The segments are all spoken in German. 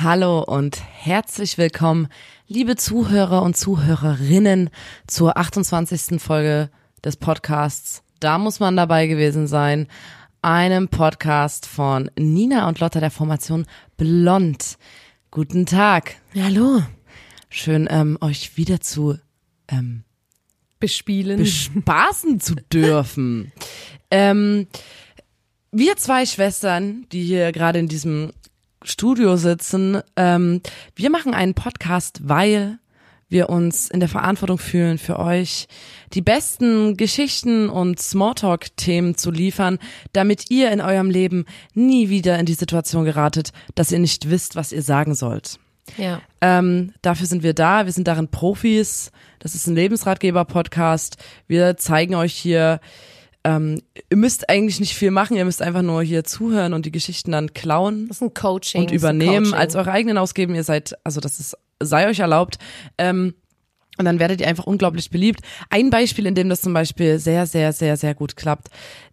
Hallo und herzlich willkommen, liebe Zuhörer und Zuhörerinnen, zur 28. Folge des Podcasts. Da muss man dabei gewesen sein. Einem Podcast von Nina und Lotta der Formation Blond. Guten Tag. Hallo. Schön, ähm, euch wieder zu ähm, Bespielen. bespaßen zu dürfen. ähm, wir zwei Schwestern, die hier gerade in diesem Studio sitzen, ähm, wir machen einen Podcast, weil wir uns in der Verantwortung fühlen, für euch die besten Geschichten und Smalltalk-Themen zu liefern, damit ihr in eurem Leben nie wieder in die Situation geratet, dass ihr nicht wisst, was ihr sagen sollt. ja. Ähm, dafür sind wir da. Wir sind darin Profis. Das ist ein Lebensratgeber-Podcast. Wir zeigen euch hier, ähm, ihr müsst eigentlich nicht viel machen. Ihr müsst einfach nur hier zuhören und die Geschichten dann klauen Das ist ein Coaching. und übernehmen, Coaching. als eure eigenen ausgeben. Ihr seid, also das ist, sei euch erlaubt. Ähm, und dann werdet ihr einfach unglaublich beliebt. Ein Beispiel, in dem das zum Beispiel sehr, sehr, sehr, sehr gut klappt,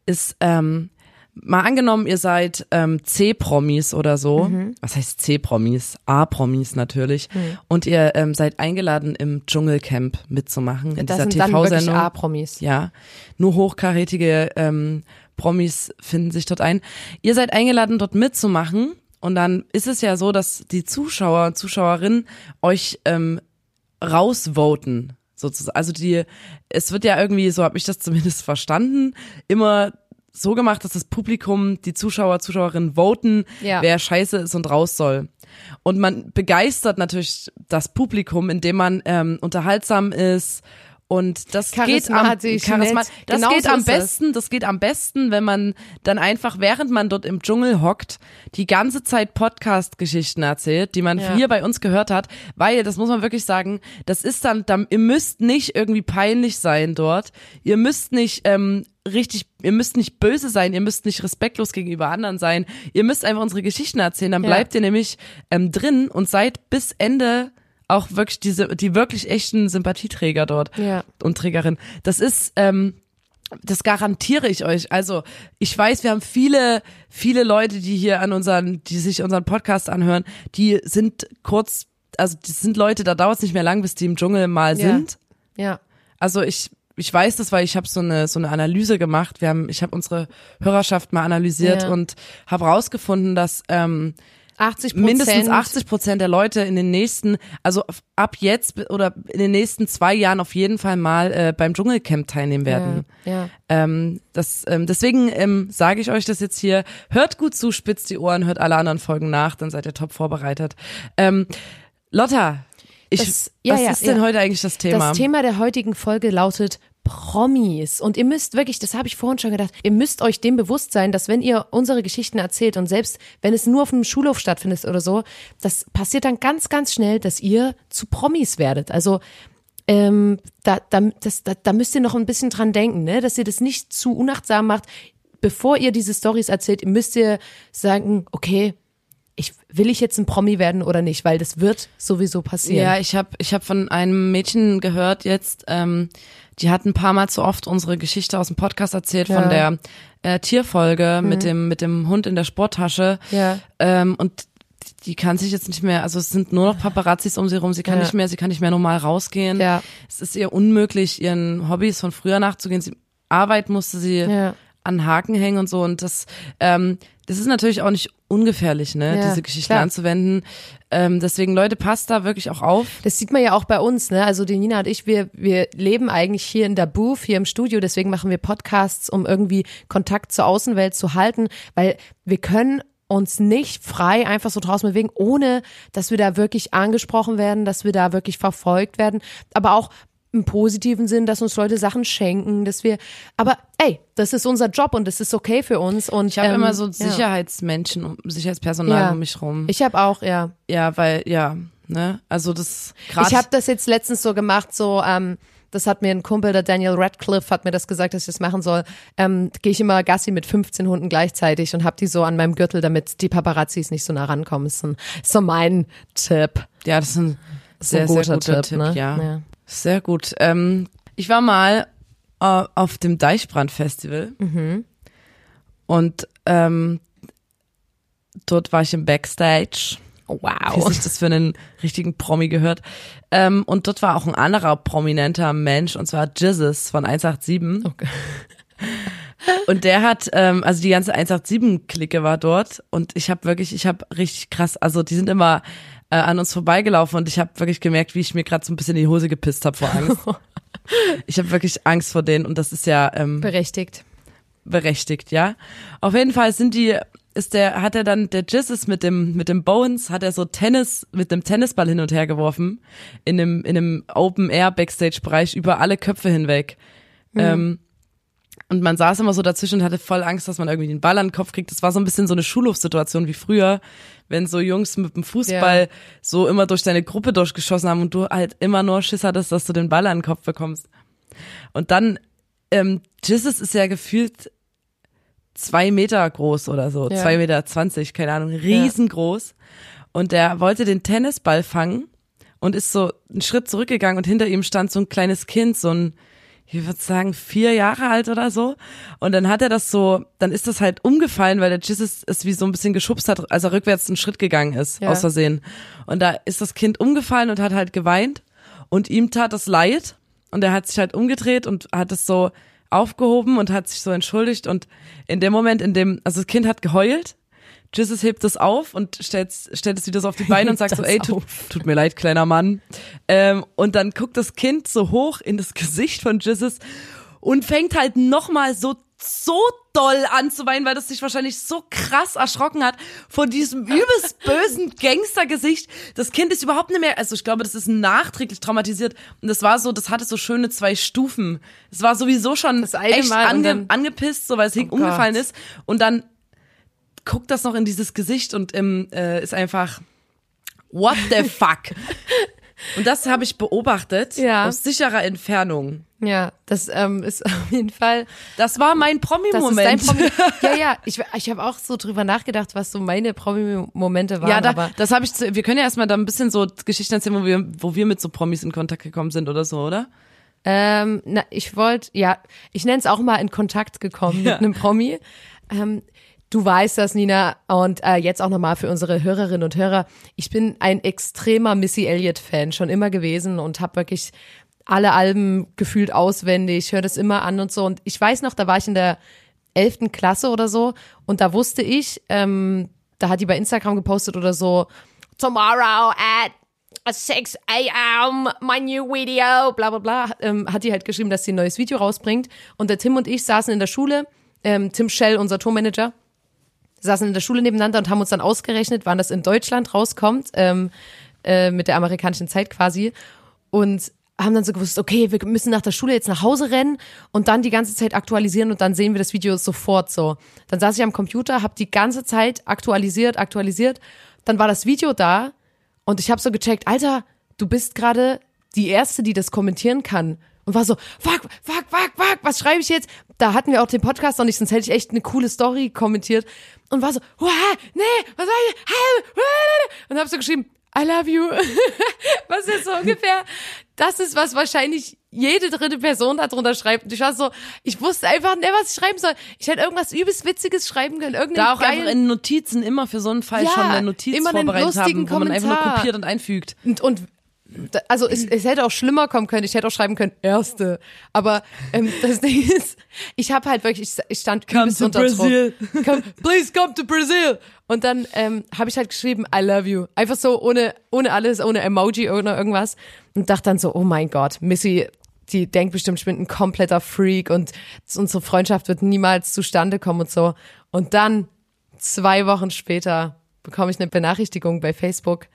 ist, ähm, mal angenommen, ihr seid ähm, C-Promis oder so. Was heißt C-Promis? A-Promis natürlich. Und ihr ähm, seid eingeladen, im Dschungelcamp mitzumachen, in Das dieser TV-Sendung. A-Promis. Ja, nur hochkarätige ähm, Promis finden sich dort ein. Ihr seid eingeladen, dort mitzumachen. Und dann ist es ja so, dass die Zuschauer und Zuschauerinnen euch ähm, rausvoten, sozusagen. Also die, es wird ja irgendwie, so habe ich das zumindest verstanden, immer so gemacht, dass das Publikum, die Zuschauer, Zuschauerinnen voten, Ja. wer scheiße ist und raus soll. Und man begeistert natürlich das Publikum, indem man ähm, unterhaltsam ist und das geht am Charismatisch, das Genau geht so am besten, das geht am besten, wenn man dann einfach während man dort im Dschungel hockt, die ganze Zeit Podcast Geschichten erzählt, die man Ja. hier bei uns gehört hat, weil das muss man wirklich sagen, das ist dann, dann ihr müsst nicht irgendwie peinlich sein dort. Ihr müsst nicht ähm, richtig, ihr müsst nicht böse sein, ihr müsst nicht respektlos gegenüber anderen sein. Ihr müsst einfach unsere Geschichten erzählen, dann Ja. bleibt ihr nämlich ähm, drin und seid bis Ende auch wirklich diese die wirklich echten Sympathieträger dort Ja. und Trägerin. Das ist ähm, das garantiere ich euch. Also, ich weiß, wir haben viele, viele Leute, die hier an unseren, die sich unseren Podcast anhören, die sind kurz, also die sind Leute, da dauert es nicht mehr lang, bis die im Dschungel mal Ja. sind. Ja. Also ich ich weiß das, weil ich habe so eine so eine Analyse gemacht. Wir haben ich habe unsere Hörerschaft mal analysiert Ja. und habe rausgefunden, dass ähm, 80 Prozent. mindestens 80 Prozent der Leute in den nächsten, also ab jetzt oder in den nächsten zwei Jahren auf jeden Fall mal äh, beim Dschungelcamp teilnehmen werden. Ja. ja. Ähm, das, ähm, deswegen ähm, sage ich euch das jetzt hier. Hört gut zu, spitzt die Ohren, hört alle anderen Folgen nach, dann seid ihr top vorbereitet. Ähm, Lotta, ich, Das- ja, was ja, ist denn ja. heute eigentlich das Thema? Das Thema der heutigen Folge lautet Promis. Und ihr müsst wirklich, das habe ich vorhin schon gedacht, ihr müsst euch dem bewusst sein, dass wenn ihr unsere Geschichten erzählt und selbst wenn es nur auf einem Schulhof stattfindet oder so, das passiert dann ganz, ganz schnell, dass ihr zu Promis werdet. Also ähm, da, da, das, da, da müsst ihr noch ein bisschen dran denken, ne? dass ihr das nicht zu unachtsam macht. Bevor ihr diese Stories erzählt, müsst ihr sagen, okay, ich, will ich jetzt ein Promi werden oder nicht, weil das wird sowieso passieren. Ja, ich habe ich hab von einem Mädchen gehört jetzt, ähm, die hat ein paar Mal zu oft unsere Geschichte aus dem Podcast erzählt Ja. Mhm. von der äh, Tierfolge mit dem mit dem Hund in der Sporttasche. Ja. Ähm, und die kann sich jetzt nicht mehr, also es sind nur noch Paparazzis um sie rum, sie kann Ja. nicht mehr, sie kann nicht mehr normal rausgehen. Ja. Es ist ihr unmöglich, ihren Hobbys von früher nachzugehen. Sie, Arbeit musste sie Ja. An Haken hängen und so. Und das, ähm, das ist natürlich auch nicht ungefährlich, ne, Ja, diese Geschichten klar. anzuwenden. Ähm, deswegen, Leute, passt da wirklich auch auf. Das sieht man ja auch bei uns, ne? Also die Nina und ich, wir, wir leben eigentlich hier in der Booth, hier im Studio, deswegen machen wir Podcasts, um irgendwie Kontakt zur Außenwelt zu halten, weil wir können uns nicht frei einfach so draußen bewegen, ohne dass wir da wirklich angesprochen werden, dass wir da wirklich verfolgt werden, aber auch im positiven Sinn, dass uns Leute Sachen schenken, dass wir, aber ey, das ist unser Job und das ist okay für uns und Ich habe ähm, immer so ja. Sicherheitsmenschen, um- Sicherheitspersonal Ja. um mich rum. Ich habe auch, ja. ja, weil, ja, Ne? Also das gerade. Ich habe das jetzt letztens so gemacht, so ähm, das hat mir ein Kumpel, der Daniel Radcliffe, hat mir das gesagt, dass ich das machen soll. Ähm, Gehe ich immer Gassi mit 15 Hunden gleichzeitig und habe die so an meinem Gürtel, damit die Paparazzis nicht so nah rankommen. Ein, ist so mein Tipp. ja, das ist ein sehr, sehr guter guter Tipp, Tipp, ne? ja. Ja. Sehr gut. Ähm, ich war mal äh, auf dem Deichbrand-Festival und ähm, dort war ich im Backstage. Wie Wow. sich das für einen richtigen Promi gehört. Ähm, und dort war auch ein anderer prominenter Mensch, und zwar Jizzes von 187. Okay. Und der hat, ähm, also die ganze 187-Clique war dort und ich habe wirklich, ich habe richtig krass, also die sind immer äh, an uns vorbeigelaufen und ich habe wirklich gemerkt, wie ich mir gerade so ein bisschen in die Hose gepisst habe vor Angst. ich habe wirklich Angst vor denen und das ist ja ähm, Berechtigt. berechtigt, ja. Auf jeden Fall sind die, ist der, hat er dann, der Jizz ist mit dem, mit dem Bones, hat er so Tennis, mit dem Tennisball hin und her geworfen, in einem, in einem Open-Air-Backstage-Bereich über alle Köpfe hinweg. Ähm, und man saß immer so dazwischen und hatte voll Angst, dass man irgendwie den Ball an den Kopf kriegt. Das war so ein bisschen so eine Schulhofsituation wie früher, wenn so Jungs mit dem Fußball Ja. so immer durch deine Gruppe durchgeschossen haben und du halt immer nur Schiss hattest, dass du den Ball an den Kopf bekommst. Und dann, ähm, Jesus ist ja gefühlt zwei Meter groß oder so, Ja. zwei Meter zwanzig, keine Ahnung, riesengroß. Und der wollte den Tennisball fangen und ist so einen Schritt zurückgegangen und hinter ihm stand so ein kleines Kind, so ein, ich würde sagen, vier Jahre alt oder so. Und dann hat er das so, dann ist das halt umgefallen, weil der Jesus es wie so ein bisschen geschubst hat, als er rückwärts einen Schritt gegangen ist, Ja. aus Versehen. Und da ist das Kind umgefallen und hat halt geweint. Und ihm tat das leid. Und er hat sich halt umgedreht und hat es so aufgehoben und hat sich so entschuldigt. Und in dem Moment, in dem, also das Kind hat geheult, Jesus hebt es auf und stellt, stellt es wieder so auf die Beine und sagt so, Das ey, tut, tut mir leid, kleiner Mann. Ähm, und dann guckt das Kind so hoch in das Gesicht von Jesus und fängt halt nochmal so, so doll an zu weinen, weil das sich wahrscheinlich so krass erschrocken hat vor diesem übelst bösen Gangstergesicht. Das Kind ist überhaupt nicht mehr, also ich glaube, das ist nachträglich traumatisiert. Und das war so, das hatte so schöne zwei Stufen. Es war sowieso schon Das echt ange, angepisst, so weil es Oh umgefallen Gott. ist. Und dann guckt das noch in dieses Gesicht und ähm, äh, ist einfach What the fuck? und das habe ich beobachtet Ja. aus sicherer Entfernung. Ja, das ähm, ist auf jeden Fall. Das war mein Promi-Moment. Promi. Ja, ja. Ich, ich habe auch so drüber nachgedacht, was so meine Promi-Momente waren. Ja, da, aber das habe ich. Zu, wir können ja erstmal da ein bisschen so Geschichten erzählen, wo wir, wo wir mit so Promis in Kontakt gekommen sind oder so, oder? Ähm, na, ich wollte, ja, ich nenne es auch mal in Kontakt gekommen Ja. mit einem Promi. Ähm, du weißt das, Nina, und äh, jetzt auch nochmal für unsere Hörerinnen und Hörer. Ich bin ein extremer Missy Elliott-Fan, schon immer gewesen und habe wirklich alle Alben gefühlt auswendig, höre das immer an und so. Und ich weiß noch, da war ich in der elften Klasse oder so und da wusste ich, ähm, da hat die bei Instagram gepostet oder so, tomorrow at 6 a.m. my new video, bla bla bla, ähm, hat die halt geschrieben, dass sie ein neues Video rausbringt. Und der Tim und ich saßen in der Schule, ähm, Tim Schell, unser Tourmanager, saßen in der Schule nebeneinander und haben uns dann ausgerechnet, wann das in Deutschland rauskommt, ähm, äh, mit der amerikanischen Zeit quasi. Und haben dann so gewusst, okay, wir müssen nach der Schule jetzt nach Hause rennen und dann die ganze Zeit aktualisieren und dann sehen wir das Video sofort so. Dann saß ich am Computer, habe die ganze Zeit aktualisiert, aktualisiert. Dann war das Video da und ich habe so gecheckt, Alter, du bist gerade die Erste, die das kommentieren kann. Und war so, fuck, fuck, fuck, fuck, was schreibe ich jetzt? Da hatten wir auch den Podcast noch nicht, sonst hätte ich echt eine coole Story kommentiert. Und war so, nee, was soll ich? Und hab so geschrieben, I love you. was ist so ungefähr? Das ist, was wahrscheinlich jede dritte Person darunter schreibt. Und ich war so, ich wusste einfach nicht, was ich schreiben soll. Ich hätte irgendwas übelst Witziges schreiben können. Irgendeinen Da auch geilen, einfach in Notizen immer für so einen Fall Ja, schon eine Notiz immer einen vorbereitet lustigen haben, wo man einfach nur Kommentar. kopiert und einfügt. Und, und da- also es, es hätte auch schlimmer kommen können. Ich hätte auch schreiben können, erste. Aber ähm, das Ding ist, ich habe halt wirklich, ich, ich stand Come übelst to unter Brazil. Druck. Come, please come to Brazil. Und dann ähm, habe ich halt geschrieben, I love you. Einfach so ohne, ohne alles, ohne Emoji oder irgendwas. Und dachte dann so, oh mein Gott, Missy, die denkt bestimmt, ich bin ein kompletter Freak und unsere Freundschaft wird niemals zustande kommen und so. Und dann, zwei Wochen später, bekomme ich eine Benachrichtigung bei Facebook.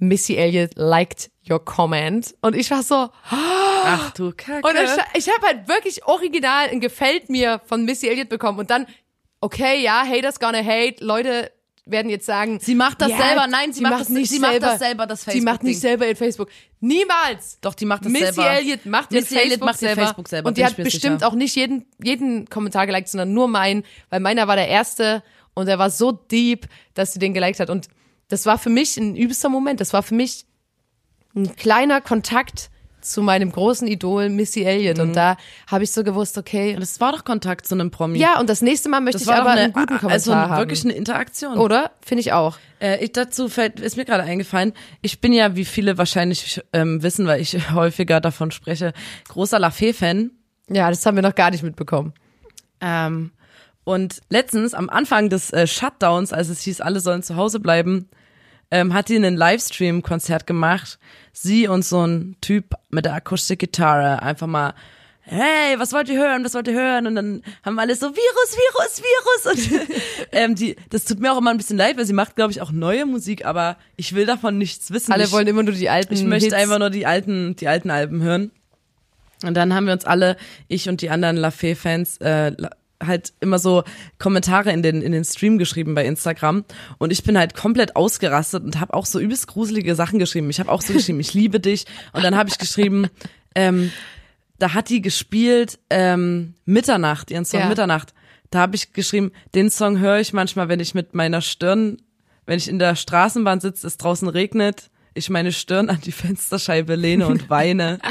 Missy Elliott liked your comment. Und ich war so, Ach du Kacke. und ich, ich habe halt wirklich original ein Gefällt mir von Missy Elliott bekommen. Und dann, okay, ja, haters gonna hate, Leute werden jetzt sagen, Sie macht das ja, selber. Nein, sie macht macht das- nicht sie macht selber. das selber, das Sie macht nicht selber ihr Facebook. Niemals. Doch, die macht das Missy selber. Elliott macht Missy Elliott Facebook, macht ihr selber. Facebook selber, Und die hat bestimmt sicher. auch nicht jeden, jeden Kommentar geliked, sondern nur meinen, weil meiner war der erste und er war so deep, dass sie den geliked hat. Und das war für mich ein übelster Moment. Das war für mich ein kleiner Kontakt zu meinem großen Idol Missy Elliott. Mhm. Und da habe ich so gewusst, okay. Das war doch Kontakt zu einem Promi. Ja, und das nächste Mal möchte das ich war aber eine, einen guten Kommentar also haben. wirklich eine Interaktion. Oder? Finde ich auch. Äh, ich, dazu fällt, ist mir gerade eingefallen, ich bin ja, wie viele wahrscheinlich ähm, wissen, weil ich häufiger davon spreche, großer Lafay-Fan. Ja, das haben wir noch gar nicht mitbekommen. Ähm, und letztens, am Anfang des äh, Shutdowns, als es hieß, alle sollen zu Hause bleiben, ähm, hat die einen Livestream-Konzert gemacht. Sie und so ein Typ mit der Akustikgitarre einfach mal, hey, was wollt ihr hören, was wollt ihr hören? Und dann haben alle so, Virus, Virus, Virus. Und ähm, die, das tut mir auch immer ein bisschen leid, weil sie macht, glaube ich, auch neue Musik, aber ich will davon nichts wissen. Alle ich, wollen immer nur die alten ich möchte Hits. einfach nur die alten, die alten Alben hören. Und dann haben wir uns alle, ich und die anderen Lafay-Fans, äh, halt immer so Kommentare in den in den Stream geschrieben bei Instagram und ich bin halt komplett ausgerastet und habe auch so übelst gruselige Sachen geschrieben. Ich habe auch so geschrieben, ich liebe dich und dann habe ich geschrieben, ähm, da hat die gespielt ähm, Mitternacht, ihren Song Ja. Mitternacht. Da habe ich geschrieben, den Song höre ich manchmal, wenn ich mit meiner Stirn, wenn ich in der Straßenbahn sitze, es draußen regnet, ich meine Stirn an die Fensterscheibe lehne und weine.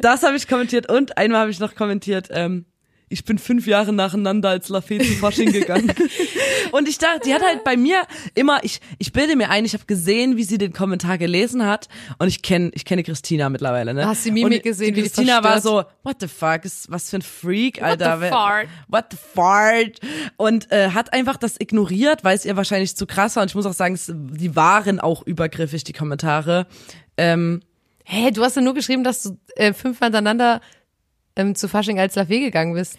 Das habe ich kommentiert und einmal habe ich noch kommentiert, ähm, ich bin fünf Jahre nacheinander als Lafayette zu Fasching gegangen. und ich dachte, die hat halt bei mir immer, ich, ich bilde mir ein, ich habe gesehen, wie sie den Kommentar gelesen hat und ich kenne ich kenne Christina mittlerweile, ne? Hast die Mimik und gesehen, die Christina war so, what the fuck, ist, was für ein Freak, Alter. the Wer- fart? What the fart? Und äh, hat einfach das ignoriert, weil es ihr wahrscheinlich zu krass war und ich muss auch sagen, es, die waren auch übergriffig, die Kommentare. Ähm, Hä, du hast ja nur geschrieben, dass du äh, fünfmal hintereinander ähm, zu Fasching als Lafay gegangen bist.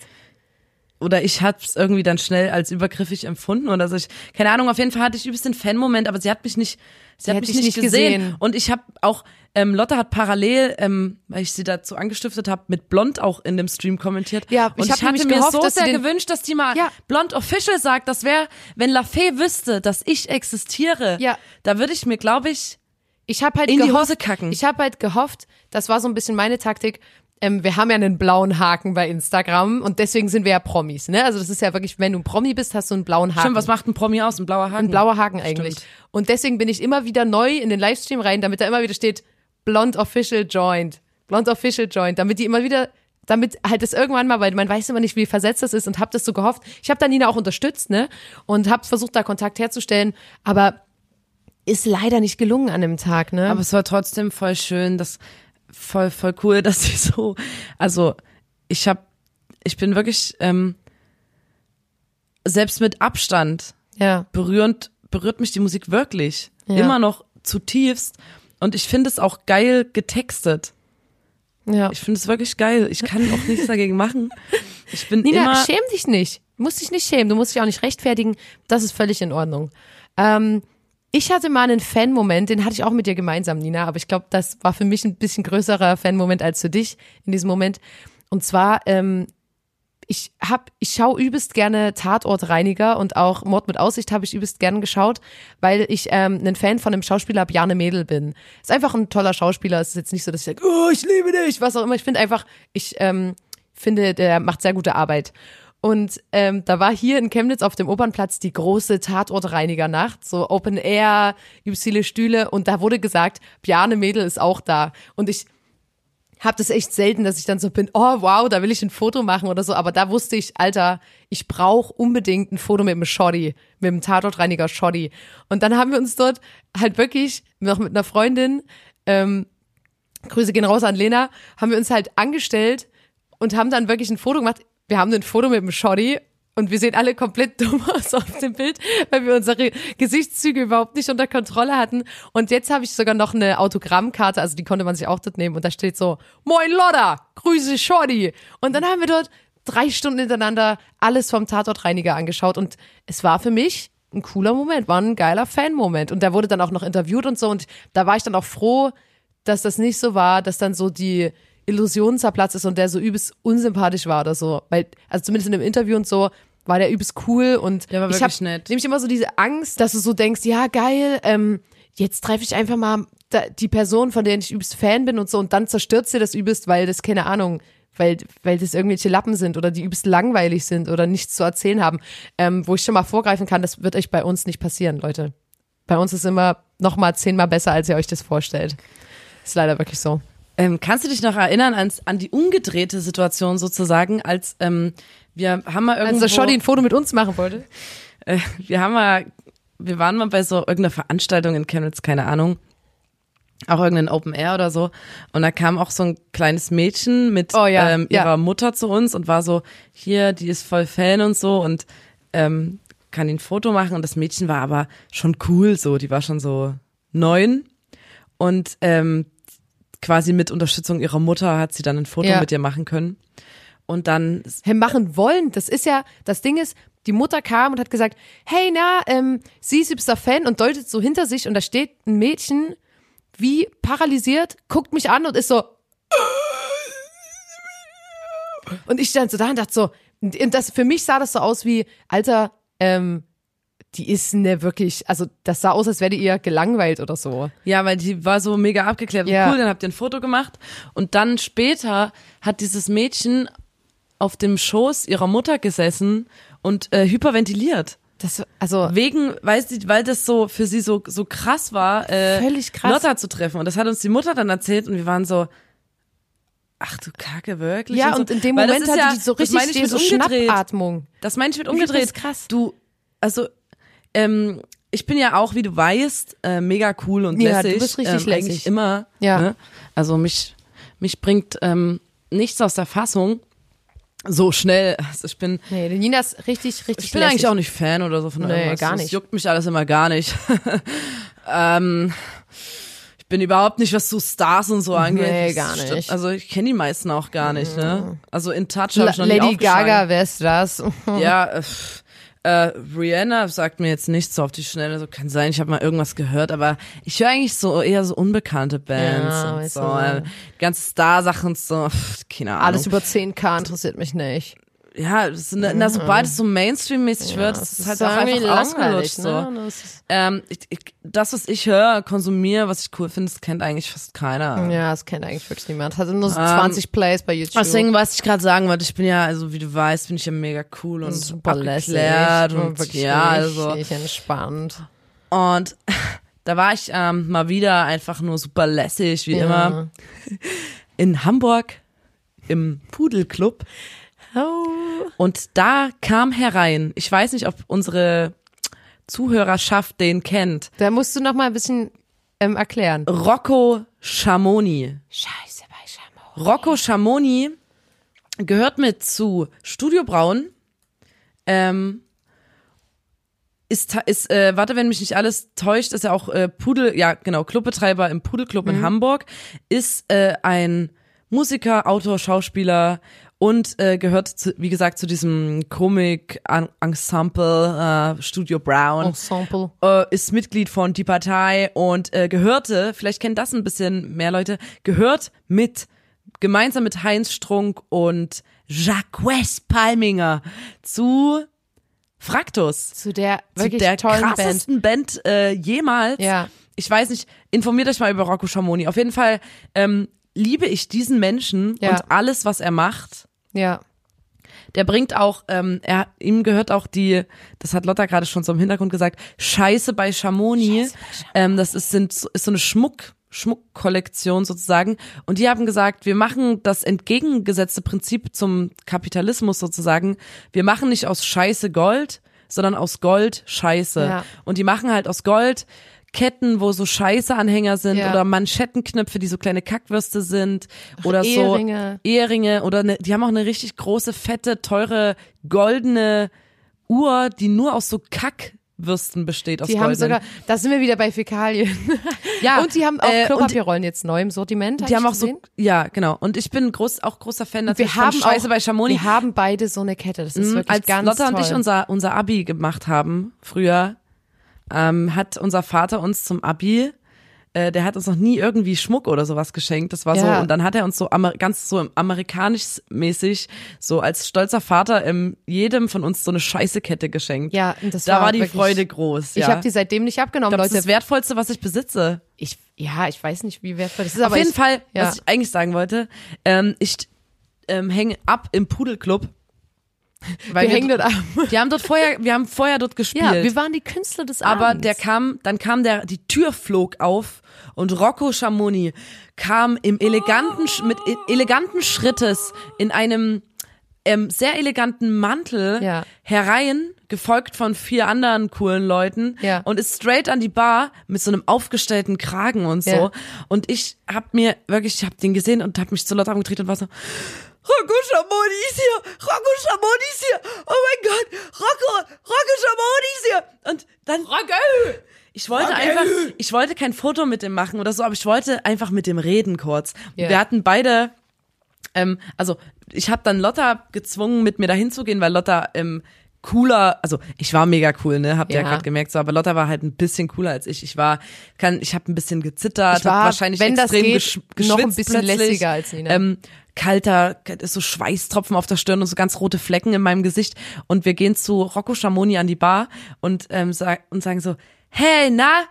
oder ich hab's irgendwie dann schnell als übergriffig empfunden oder so. Ich, keine Ahnung, auf jeden Fall hatte ich übelst den Fan-Moment, aber sie hat mich nicht, sie, hat hat mich nicht gesehen. gesehen. Und ich habe auch, ähm, Lotte hat parallel, ähm, weil ich sie dazu angestiftet habe, mit Blond auch in dem Stream kommentiert. Ja, und ich hab hatte nämlich mir gehofft, so sehr gewünscht, dass die mal Ja. Blond Official sagt, das wäre, wenn Lafay wüsste, dass ich existiere, Ja. da würde ich mir, glaube ich, Ich habe halt in die gehofft, Hose kacken. Ich habe halt gehofft, das war so ein bisschen meine Taktik. Ähm, wir haben ja einen blauen Haken bei Instagram und deswegen sind wir ja Promis, ne? Also das ist ja wirklich, wenn du ein Promi bist, hast du einen blauen Haken. Stimmt, was macht ein Promi aus? Ein blauer Haken. ein blauer Haken eigentlich. Und deswegen bin ich immer wieder neu in den Livestream rein, damit da immer wieder steht, Blond Official Joined. Blond Official Joined, damit die immer wieder, damit halt das irgendwann mal, weil man weiß immer nicht, wie versetzt das ist und hab das so gehofft. Ich habe da Nina auch unterstützt, ne? Und hab versucht, da Kontakt herzustellen, aber ist leider nicht gelungen an dem Tag, ne? Aber es war trotzdem voll schön, das voll voll cool, dass sie so, also ich habe, ich bin wirklich ähm, selbst mit Abstand ja. berührend berührt mich die Musik wirklich Ja. immer noch zutiefst und ich finde es auch geil getextet. Ja. Ich finde es wirklich geil. Ich kann auch nichts dagegen machen. Ich bin Nina, immer schäm dich nicht. Du musst dich nicht schämen. Du musst dich auch nicht rechtfertigen. Das ist völlig in Ordnung. Ähm, ich hatte mal einen Fan-Moment, den hatte ich auch mit dir gemeinsam, Nina, aber ich glaube, das war für mich ein bisschen größerer Fan-Moment als für dich in diesem Moment. Und zwar, ähm, ich hab, ich schaue übelst gerne Tatortreiniger und auch Mord mit Aussicht habe ich übelst gern geschaut, weil ich ähm, ein Fan von dem Schauspieler Bjarne Mädel bin. Ist einfach ein toller Schauspieler. Es ist jetzt nicht so, dass ich sage, oh, ich liebe dich, was auch immer. Ich finde einfach, ich ähm, finde, der macht sehr gute Arbeit. Und ähm, da war hier in Chemnitz auf dem Opernplatz die große Tatortreinigernacht, so Open Air, übelst viele Stühle und da wurde gesagt, Bjarne Mädel ist auch da. Und ich habe das echt selten, dass ich dann so bin, oh wow, da will ich ein Foto machen oder so. Aber da wusste ich, Alter, ich brauche unbedingt ein Foto mit dem Shoddy, mit dem Tatortreiniger Shoddy. Und dann haben wir uns dort halt wirklich noch mit einer Freundin, ähm, Grüße gehen raus an Lena, haben wir uns halt angestellt und haben dann wirklich ein Foto gemacht. Wir haben ein Foto mit dem Shoddy und wir sehen alle komplett dumm aus auf dem Bild, weil wir unsere Gesichtszüge überhaupt nicht unter Kontrolle hatten. Und jetzt habe ich sogar noch eine Autogrammkarte, also die konnte man sich auch dort nehmen. Und da steht so, Moin Lotta, Grüße Shoddy. Und dann haben wir dort drei Stunden hintereinander alles vom Tatortreiniger angeschaut. Und es war für mich ein cooler Moment, war ein geiler Fan-Moment. Und der wurde dann auch noch interviewt und so. Und da war ich dann auch froh, dass das nicht so war, dass dann so die Illusion zerplatzt ist und der so übelst unsympathisch war oder so. Weil, also zumindest in dem Interview und so, war der übelst cool und Der war ich habe nämlich immer so diese Angst, dass du so denkst, ja geil, ähm, jetzt treffe ich einfach mal die Person, von der ich übelst Fan bin und so und dann zerstört sie das übelst, weil das keine Ahnung, weil weil das irgendwelche Lappen sind oder die übelst langweilig sind oder nichts zu erzählen haben, ähm, wo ich schon mal vorgreifen kann, das wird euch bei uns nicht passieren, Leute. Bei uns ist immer noch mal zehnmal besser, als ihr euch das vorstellt. Ist leider wirklich so. Ähm, kannst du dich noch erinnern ans, an die umgedrehte Situation sozusagen, als ähm, wir haben mal irgendwo, Als der Schotti ein Foto mit uns machen wollte. äh, wir haben mal, wir waren mal bei so irgendeiner Veranstaltung in Chemnitz, keine Ahnung, auch irgendein Open Air oder so, und da kam auch so ein kleines Mädchen mit Oh ja, ähm, ja. ihrer Mutter zu uns und war so, hier, die ist voll Fan und so und ähm, kann ein Foto machen. Und das Mädchen war aber schon cool, so, die war schon so neun. Und ähm, quasi mit Unterstützung ihrer Mutter hat sie dann ein Foto Ja. mit ihr machen können. Und dann, Hey, machen wollen. Das ist ja, das Ding ist, die Mutter kam und hat gesagt, hey, na, ähm, sie ist übster Fan und deutet so hinter sich und da steht ein Mädchen wie paralysiert, guckt mich an und ist so und ich stand so da und dachte so, und das, für mich sah das so aus wie, Alter, ähm, die ist ne wirklich, also das sah aus, als wäre die eher gelangweilt oder so. ja, weil die war so mega abgeklärt und Ja. cool, dann habt ihr ein Foto gemacht. Und dann später hat dieses Mädchen auf dem Schoß ihrer Mutter gesessen und äh, hyperventiliert. Das, also, Wegen, weil sie, weil das so für sie so, so krass war, äh, Völlig krass. Lotta zu treffen. Und das hat uns die Mutter dann erzählt und wir waren so, ach du Kacke, wirklich? ja, so. und in dem das Moment hatte ja, die so das richtig meine ich mit so. Schnappatmung. Das meine ich mit umgedreht. das ist krass. Du, also, ähm, ich bin ja auch, wie du weißt, äh, mega cool und Ja, du bist richtig ähm, lässig. immer. Ja. Ne? Also mich, mich bringt ähm, nichts aus der Fassung. So schnell. Also ich bin, Nee, Nina ist richtig, richtig ich bin lässig. eigentlich auch nicht Fan oder so von Nee, irgendwas. gar Das nicht. juckt mich alles immer gar nicht. ähm, ich bin überhaupt nicht, was so Stars und so angeht. Nee, Das gar nicht. Also ich kenne die meisten auch gar nicht, ne? Also in Touch habe La ich noch nie Lady. Gaga, wer ist das? Ja, pff, äh, Rihanna sagt mir jetzt nichts so auf die Schnelle. So kann sein, ich habe mal irgendwas gehört, aber ich höre eigentlich so eher so unbekannte Bands Ja, und so. du. Äh, ganze Star-Sachen so, pff, keine Ahnung. Alles über 10k interessiert mich nicht. Ja, das, na, na, sobald es so Mainstream-mäßig wird, das ist halt ist auch einfach ausgelutscht. So. ne? Das ist- Ähm, ich, ich, das, was ich höre, konsumiere, was ich cool finde, das kennt eigentlich fast keiner. Ja, das kennt eigentlich wirklich niemand. Hatte nur so Ähm, 20 Plays bei YouTube. Deswegen, was ich gerade sagen wollte, ich bin ja, also wie du weißt, bin ich ja mega cool und super lässig. und wirklich ja, also entspannt. Und da war ich ähm, mal wieder einfach nur super lässig, wie immer, in Hamburg im Pudelclub. Oh. Und da kam herein, ich weiß nicht, ob unsere Zuhörerschaft den kennt, Da musst du noch mal ein bisschen ähm, erklären. Rocco Schamoni. Scheiße bei Schamo. Rocco Schamoni gehört mit zu Studio Braun. Ähm, ist, ist äh, warte, wenn mich nicht alles täuscht, ist er auch äh, Pudel, ja genau, Clubbetreiber im Pudelclub in Hamburg, ist äh, ein Musiker, Autor, Schauspieler und äh, gehört, zu, wie gesagt, zu diesem Komik-Ensemble äh, Studio Brown Ensemble. äh, ist Mitglied von Die Partei und äh, gehörte, vielleicht kennen das ein bisschen mehr Leute, gehört mit, gemeinsam mit Heinz Strunk und Jacques Palminger zu Fraktus. Zu der Zu wirklich der tollen Band. krassesten Band, äh, jemals. Ja. Ich weiß nicht, informiert euch mal über Rocco Schamoni. Auf jeden Fall ähm, liebe ich diesen Menschen Ja. und alles, was er macht. Ja. Der bringt auch, ähm, er, ihm gehört auch die, das hat Lotta gerade schon so im Hintergrund gesagt, Scheiße bei Schamoni. Ähm, das ist, sind, ist so eine Schmuck, Schmuckkollektion sozusagen. Und die haben gesagt, wir machen das entgegengesetzte Prinzip zum Kapitalismus sozusagen. Wir machen nicht aus Scheiße Gold, sondern aus Gold Scheiße. Ja. Und die machen halt aus Gold Ketten, wo so Scheiße-Anhänger sind Ja. oder Manschettenknöpfe, die so kleine Kackwürste sind oder Eheringe. so Eheringe oder ne, die haben auch eine richtig große, fette, teure, goldene Uhr, die nur aus so Kackwürsten besteht aus Die haben sogar, da sind wir wieder bei Fäkalien. Ja, und die haben auch äh, Klopapierrollen jetzt neu im Sortiment. die haben auch so, gesehen. ja, genau. Und ich bin groß, auch großer Fan wir natürlich haben von Scheiße auch, bei Schamoni. Wir haben beide so eine Kette. Das ist Mhm, wirklich Als ganz Lotta toll. und ich unser, unser Abi gemacht haben, früher, ähm, hat unser Vater uns zum Abi äh, der hat uns noch nie irgendwie Schmuck oder sowas geschenkt. Das war so, Ja. und dann hat er uns so amer ganz so amerikanisch mäßig, so als stolzer Vater, ähm, jedem von uns so eine Scheißekette geschenkt. Ja, und das da war war die wirklich- Freude groß. Ja. Ich habe die seitdem nicht abgenommen, glaub, das Leute. ist das Wertvollste, was ich besitze. ich, ja, ich weiß nicht, wie wertvoll das ist, Auf aber jeden ich, Fall, ja. was ich eigentlich sagen wollte, ähm, ich ähm, hänge ab im Pudelclub. Weil wir hängen dort ab. Wir haben dort vorher, wir haben vorher dort gespielt. Ja, wir waren die Künstler des aber Abends. der kam, dann kam der, die Tür flog auf und Rocco Schamoni kam im eleganten, Sch- mit e- eleganten Schrittes in einem ähm, sehr eleganten Mantel Ja. herein, gefolgt von vier anderen coolen Leuten Ja. und ist straight an die Bar mit so einem aufgestellten Kragen und so. Ja. Und ich hab mir wirklich, ich hab den gesehen und hab mich zu laut angedreht und war so, Rocco Schamoni ist hier! Rocco Schamoni ist hier! Oh mein Gott! Rocco! Rocco Schamoni ist hier! Und dann. Rocco! Ich wollte einfach, ich wollte kein Foto mit dem machen oder so, aber ich wollte einfach mit dem reden kurz. Ja. Wir hatten beide, ähm, also ich habe dann Lotta gezwungen, mit mir dahin zu gehen, weil Lotta ähm, cooler, also ich war mega cool, ne, habt ihr ja, Ja. gerade gemerkt, so, aber Lotta war halt ein bisschen cooler als ich. Ich war, kann, ich habe ein bisschen gezittert, Ich war, hab wahrscheinlich wenn das extrem geht, gesch noch geschwitzt ein bisschen plötzlich. lässiger als Nina. Ähm, kalter, so Schweißtropfen auf der Stirn und so ganz rote Flecken in meinem Gesicht. Und wir gehen zu Rocco Schamoni an die Bar und, ähm, sag, und sagen so, hey, na?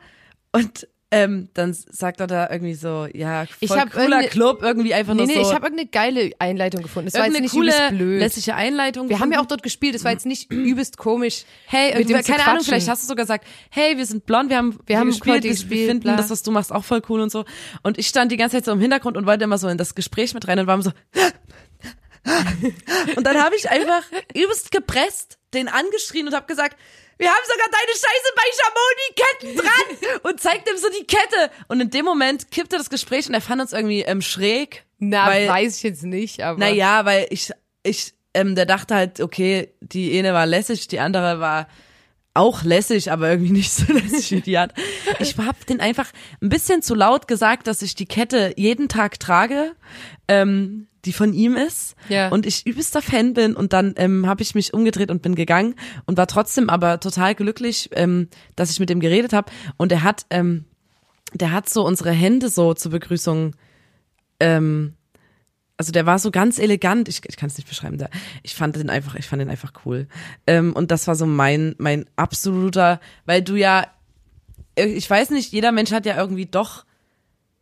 Und ähm, dann sagt er da irgendwie so, ja, voll Ich hab cooler Club, irgendwie einfach Nee, nur nee, so. ich habe irgendeine geile Einleitung gefunden. Es war jetzt irgendeine nicht coole, übelst blöd. lässige Einleitung. Wir haben ja gefunden. auch dort gespielt, es war jetzt nicht übelst komisch. Hey, mit dem keine Ahnung, vielleicht hast du sogar gesagt, hey, wir sind blond, wir haben, Wir haben gespielt, wir gespielt, finden bla. das, was du machst, auch voll cool und so. Und ich stand die ganze Zeit so im Hintergrund und wollte immer so in das Gespräch mit rein und war immer so, und dann habe ich einfach übelst gepresst, den angeschrien und habe gesagt, wir haben sogar deine Scheiße bei Schamoni-Ketten dran und zeigt ihm so die Kette. Und in dem Moment kippte das Gespräch und er fand uns irgendwie ähm, schräg. Na, weil, weiß ich jetzt nicht, aber. naja, weil ich, ich, ähm, der dachte halt, okay, die eine war lässig, die andere war auch lässig, aber irgendwie nicht so lässig wie die hat. Ich hab den einfach ein bisschen zu laut gesagt, dass ich die Kette jeden Tag trage, ähm, die von ihm ist. Ja. Und ich übelster Fan bin und dann ähm, habe ich mich umgedreht und bin gegangen und war trotzdem aber total glücklich, ähm, dass ich mit ihm geredet habe. Und er hat, ähm, der hat so unsere Hände so zur Begrüßung ähm, also der war so ganz elegant, ich, ich kann es nicht beschreiben, der, ich fand den einfach, ich fand den einfach cool. Ähm, und das war so mein, mein absoluter, weil du ja, äh, ich weiß nicht, jeder Mensch hat ja irgendwie doch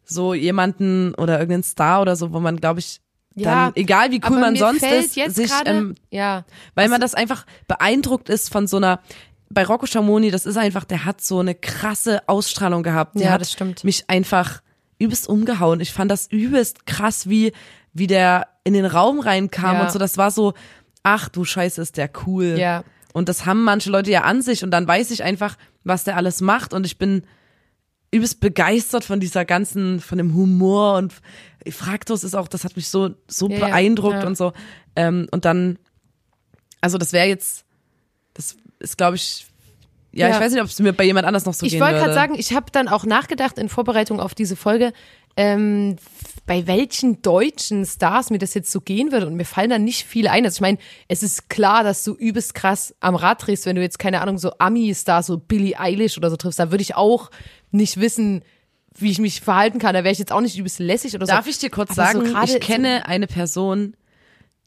so jemanden oder irgendeinen Star oder so, wo man, glaube ich, dann, Ja, egal wie cool man sonst ist, sich, gerade, ähm, ja, weil man das einfach beeindruckt ist von so einer, bei Rocco Schamoni, das ist einfach, der hat so eine krasse Ausstrahlung gehabt. Der Ja, hat das stimmt. mich einfach übelst umgehauen. Ich fand das übelst krass, wie, wie der in den Raum reinkam Ja. und so. Das war so, ach du Scheiße, ist der cool. Ja. Und das haben manche Leute ja an sich und dann weiß ich einfach, was der alles macht und ich bin übelst begeistert von dieser ganzen, von dem Humor und Fraktus ist auch, das hat mich so, so Ja, beeindruckt ja. und so. Ähm, und dann, also das wäre jetzt, das ist glaube ich, ja, Ja. ich weiß nicht, ob es mir bei jemand anders noch so Ich gehen wollte würde. gerade sagen, ich habe dann auch nachgedacht in Vorbereitung auf diese Folge, ähm, bei welchen deutschen Stars mir das jetzt so gehen würde und mir fallen da nicht viele ein. Also ich meine, es ist klar, dass du übelst krass am Rad drehst, wenn du jetzt keine Ahnung so Ami-Stars, so Billie Eilish oder so triffst, da würde ich auch nicht wissen, wie ich mich verhalten kann. Da wäre ich jetzt auch nicht übelst lässig oder so. Darf ich dir kurz Aber so sagen, gerade ich kenne eine Person,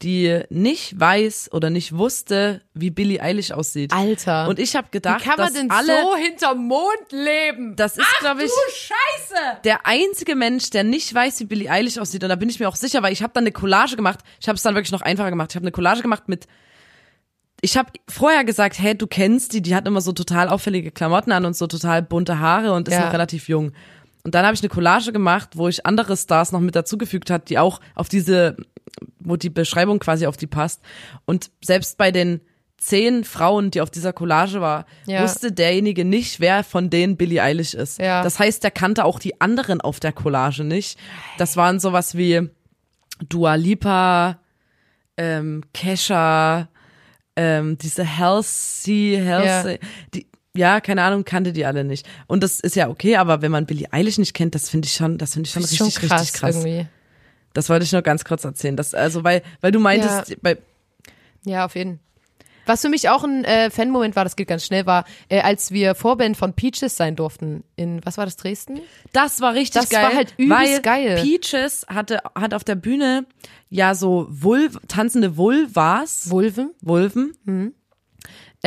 die nicht weiß oder nicht wusste, wie Billie Eilish aussieht. Alter. Und ich habe gedacht, Wie kann man dass denn alle, so hinterm Mond leben? das ist, glaube ich, Scheiße! der einzige Mensch, der nicht weiß, wie Billie Eilish aussieht. Und da bin ich mir auch sicher, weil ich habe dann eine Collage gemacht. Ich habe es dann wirklich noch einfacher gemacht. Ich habe eine Collage gemacht mit ich habe vorher gesagt, hey, du kennst die, die hat immer so total auffällige Klamotten an und so total bunte Haare und ist Ja. noch relativ jung. Und dann habe ich eine Collage gemacht, wo ich andere Stars noch mit dazugefügt hat, die auch auf diese, wo die Beschreibung quasi auf die passt. Und selbst bei den zehn Frauen, die auf dieser Collage war, Ja. wusste derjenige nicht, wer von denen Billie Eilish ist. Ja. Das heißt, der kannte auch die anderen auf der Collage nicht. Das waren sowas wie Dua Lipa, ähm, Kesha, ähm, diese Halsey, Halsey, die, ja, keine Ahnung, kannte die alle nicht. Und das ist ja okay, aber wenn man Billie Eilish nicht kennt, das finde ich schon, das finde ich schon Das richtig, schon krass, richtig krass. irgendwie. Das wollte ich nur ganz kurz erzählen. Das, also, weil, weil du meintest, Ja. bei, Ja, auf jeden Fall. Was für mich auch ein äh, Fan-Moment war, das geht ganz schnell, war, äh, als wir Vorband von Peaches sein durften. In, was war das, Dresden? Das war richtig Das geil. war halt übelst weil geil. Peaches hatte, hat auf der Bühne ja so Vul tanzende Vulvas. Vulven? Vulven. Mhm.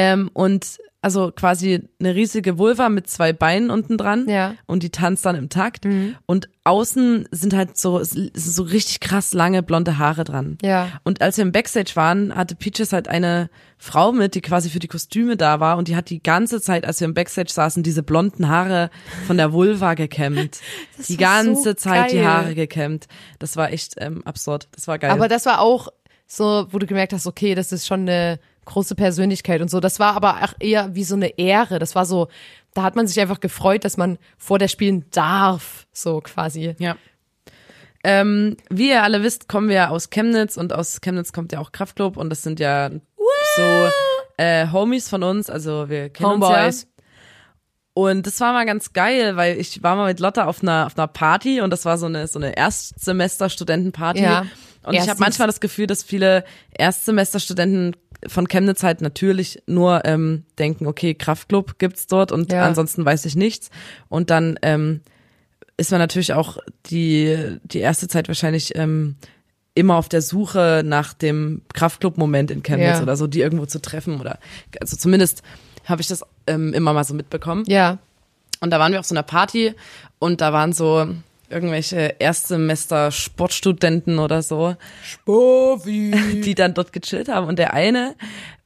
Ähm, und also quasi eine riesige Vulva mit zwei Beinen unten dran. Ja. Mhm. Und die tanzt dann im Takt. Und außen sind halt so, so richtig krass lange blonde Haare dran. Ja. Und als wir im Backstage waren, hatte Peaches halt eine Frau mit, die quasi für die Kostüme da war und die hat die ganze Zeit, als wir im Backstage saßen, diese blonden Haare von der Vulva gekämmt. die war so ganze Zeit die geil. Haare gekämmt. Das war echt ähm, absurd. Das war geil. Aber das war auch so, wo du gemerkt hast, okay, das ist schon eine große Persönlichkeit und so. Das war aber auch eher wie so eine Ehre. Das war so, da hat man sich einfach gefreut, dass man vor der spielen darf, so quasi. Ja. Ähm, wie ihr alle wisst, kommen wir aus Chemnitz und aus Chemnitz kommt ja auch Kraftclub und das sind ja so äh, Homies von uns, also wir kennen uns Homeboys. ja. Und das war mal ganz geil, weil ich war mal mit Lotta auf einer auf einer Party und das war so eine so eine Erstsemester-Studentenparty. Ja. Und ich habe Erstens. manchmal das Gefühl, dass viele Erstsemester-Studenten von Chemnitz halt natürlich nur ähm, denken, okay, Kraftclub gibt's dort und Ja. ansonsten weiß ich nichts. Und dann ähm, ist man natürlich auch die, die erste Zeit wahrscheinlich ähm, immer auf der Suche nach dem Kraftclub-Moment in Chemnitz Ja. oder so, die irgendwo zu treffen oder also zumindest habe ich das ähm, immer mal so mitbekommen. Ja. Und da waren wir auf so einer Party und da waren so irgendwelche Erstsemester Sportstudenten oder so, die dann dort gechillt haben. Und der eine,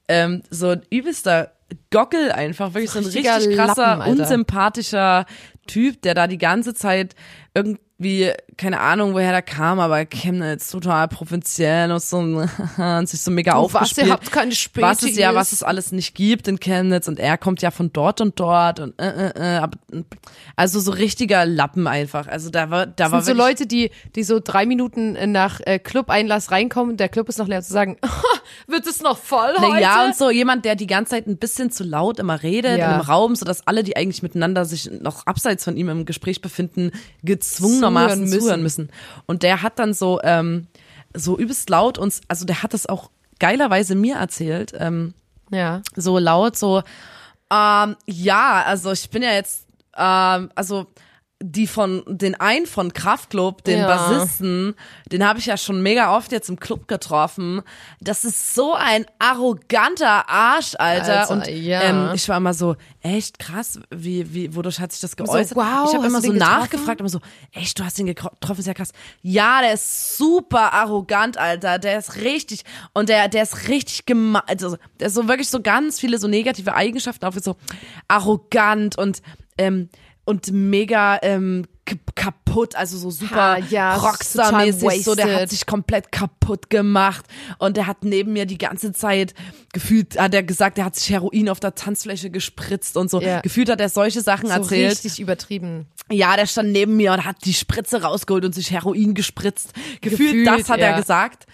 ähm, so ein übelster Gockel einfach, wirklich so ein richtig krasser, Lappen, unsympathischer Typ, der da die ganze Zeit irgendwie, keine Ahnung, woher der kam, aber Chemnitz total provinziell und so und sich so mega Oh, was, ihr habt keine Spätis. was es ja, was es alles nicht gibt in Chemnitz und er kommt ja von dort und dort und äh, äh, äh, aber, also so richtiger Lappen einfach. Also da war, da war Das sind so Leute, die, die so drei Minuten nach äh, Club-Einlass reinkommen, der Club ist noch leer zu sagen, wird es noch voll Na heute? ja, und so jemand, der die ganze Zeit ein bisschen zu laut immer redet Ja. im Raum, sodass alle, die eigentlich miteinander sich noch abseits von ihm im Gespräch befinden, gezwungenermaßen Zuhören zuhören müssen. Und der hat dann so, ähm, so übelst laut uns, also der hat das auch geilerweise mir erzählt, ähm, Ja. so laut, so, ähm, ja, also ich bin ja jetzt, ähm, also die von, den einen von Kraftklub, den Ja. Bassisten, den habe ich ja schon mega oft jetzt im Club getroffen. Das ist so ein arroganter Arsch, Alter. Alter, und ja. ähm, ich war immer so, echt krass, wie, wie, wodurch hat sich das geäußert? wow, ich habe immer so nachgefragt, immer so, echt, du hast ihn getroffen, ist ja krass. Ja, der ist super arrogant, Alter. Der ist richtig, und der, der ist richtig gemein, also, der ist so wirklich so ganz viele so negative Eigenschaften, auch wie so arrogant und, ähm, und mega ähm, kaputt, also so super ja, Rockstar-mäßig, so der hat sich komplett kaputt gemacht und der hat neben mir die ganze Zeit gefühlt, hat er gesagt, er hat sich Heroin auf der Tanzfläche gespritzt und so. Ja. Gefühlt hat er solche Sachen So erzählt. richtig übertrieben. Ja, der stand neben mir und hat die Spritze rausgeholt und sich Heroin gespritzt. Gefühlt, Gefühlt, das hat ja. er gesagt.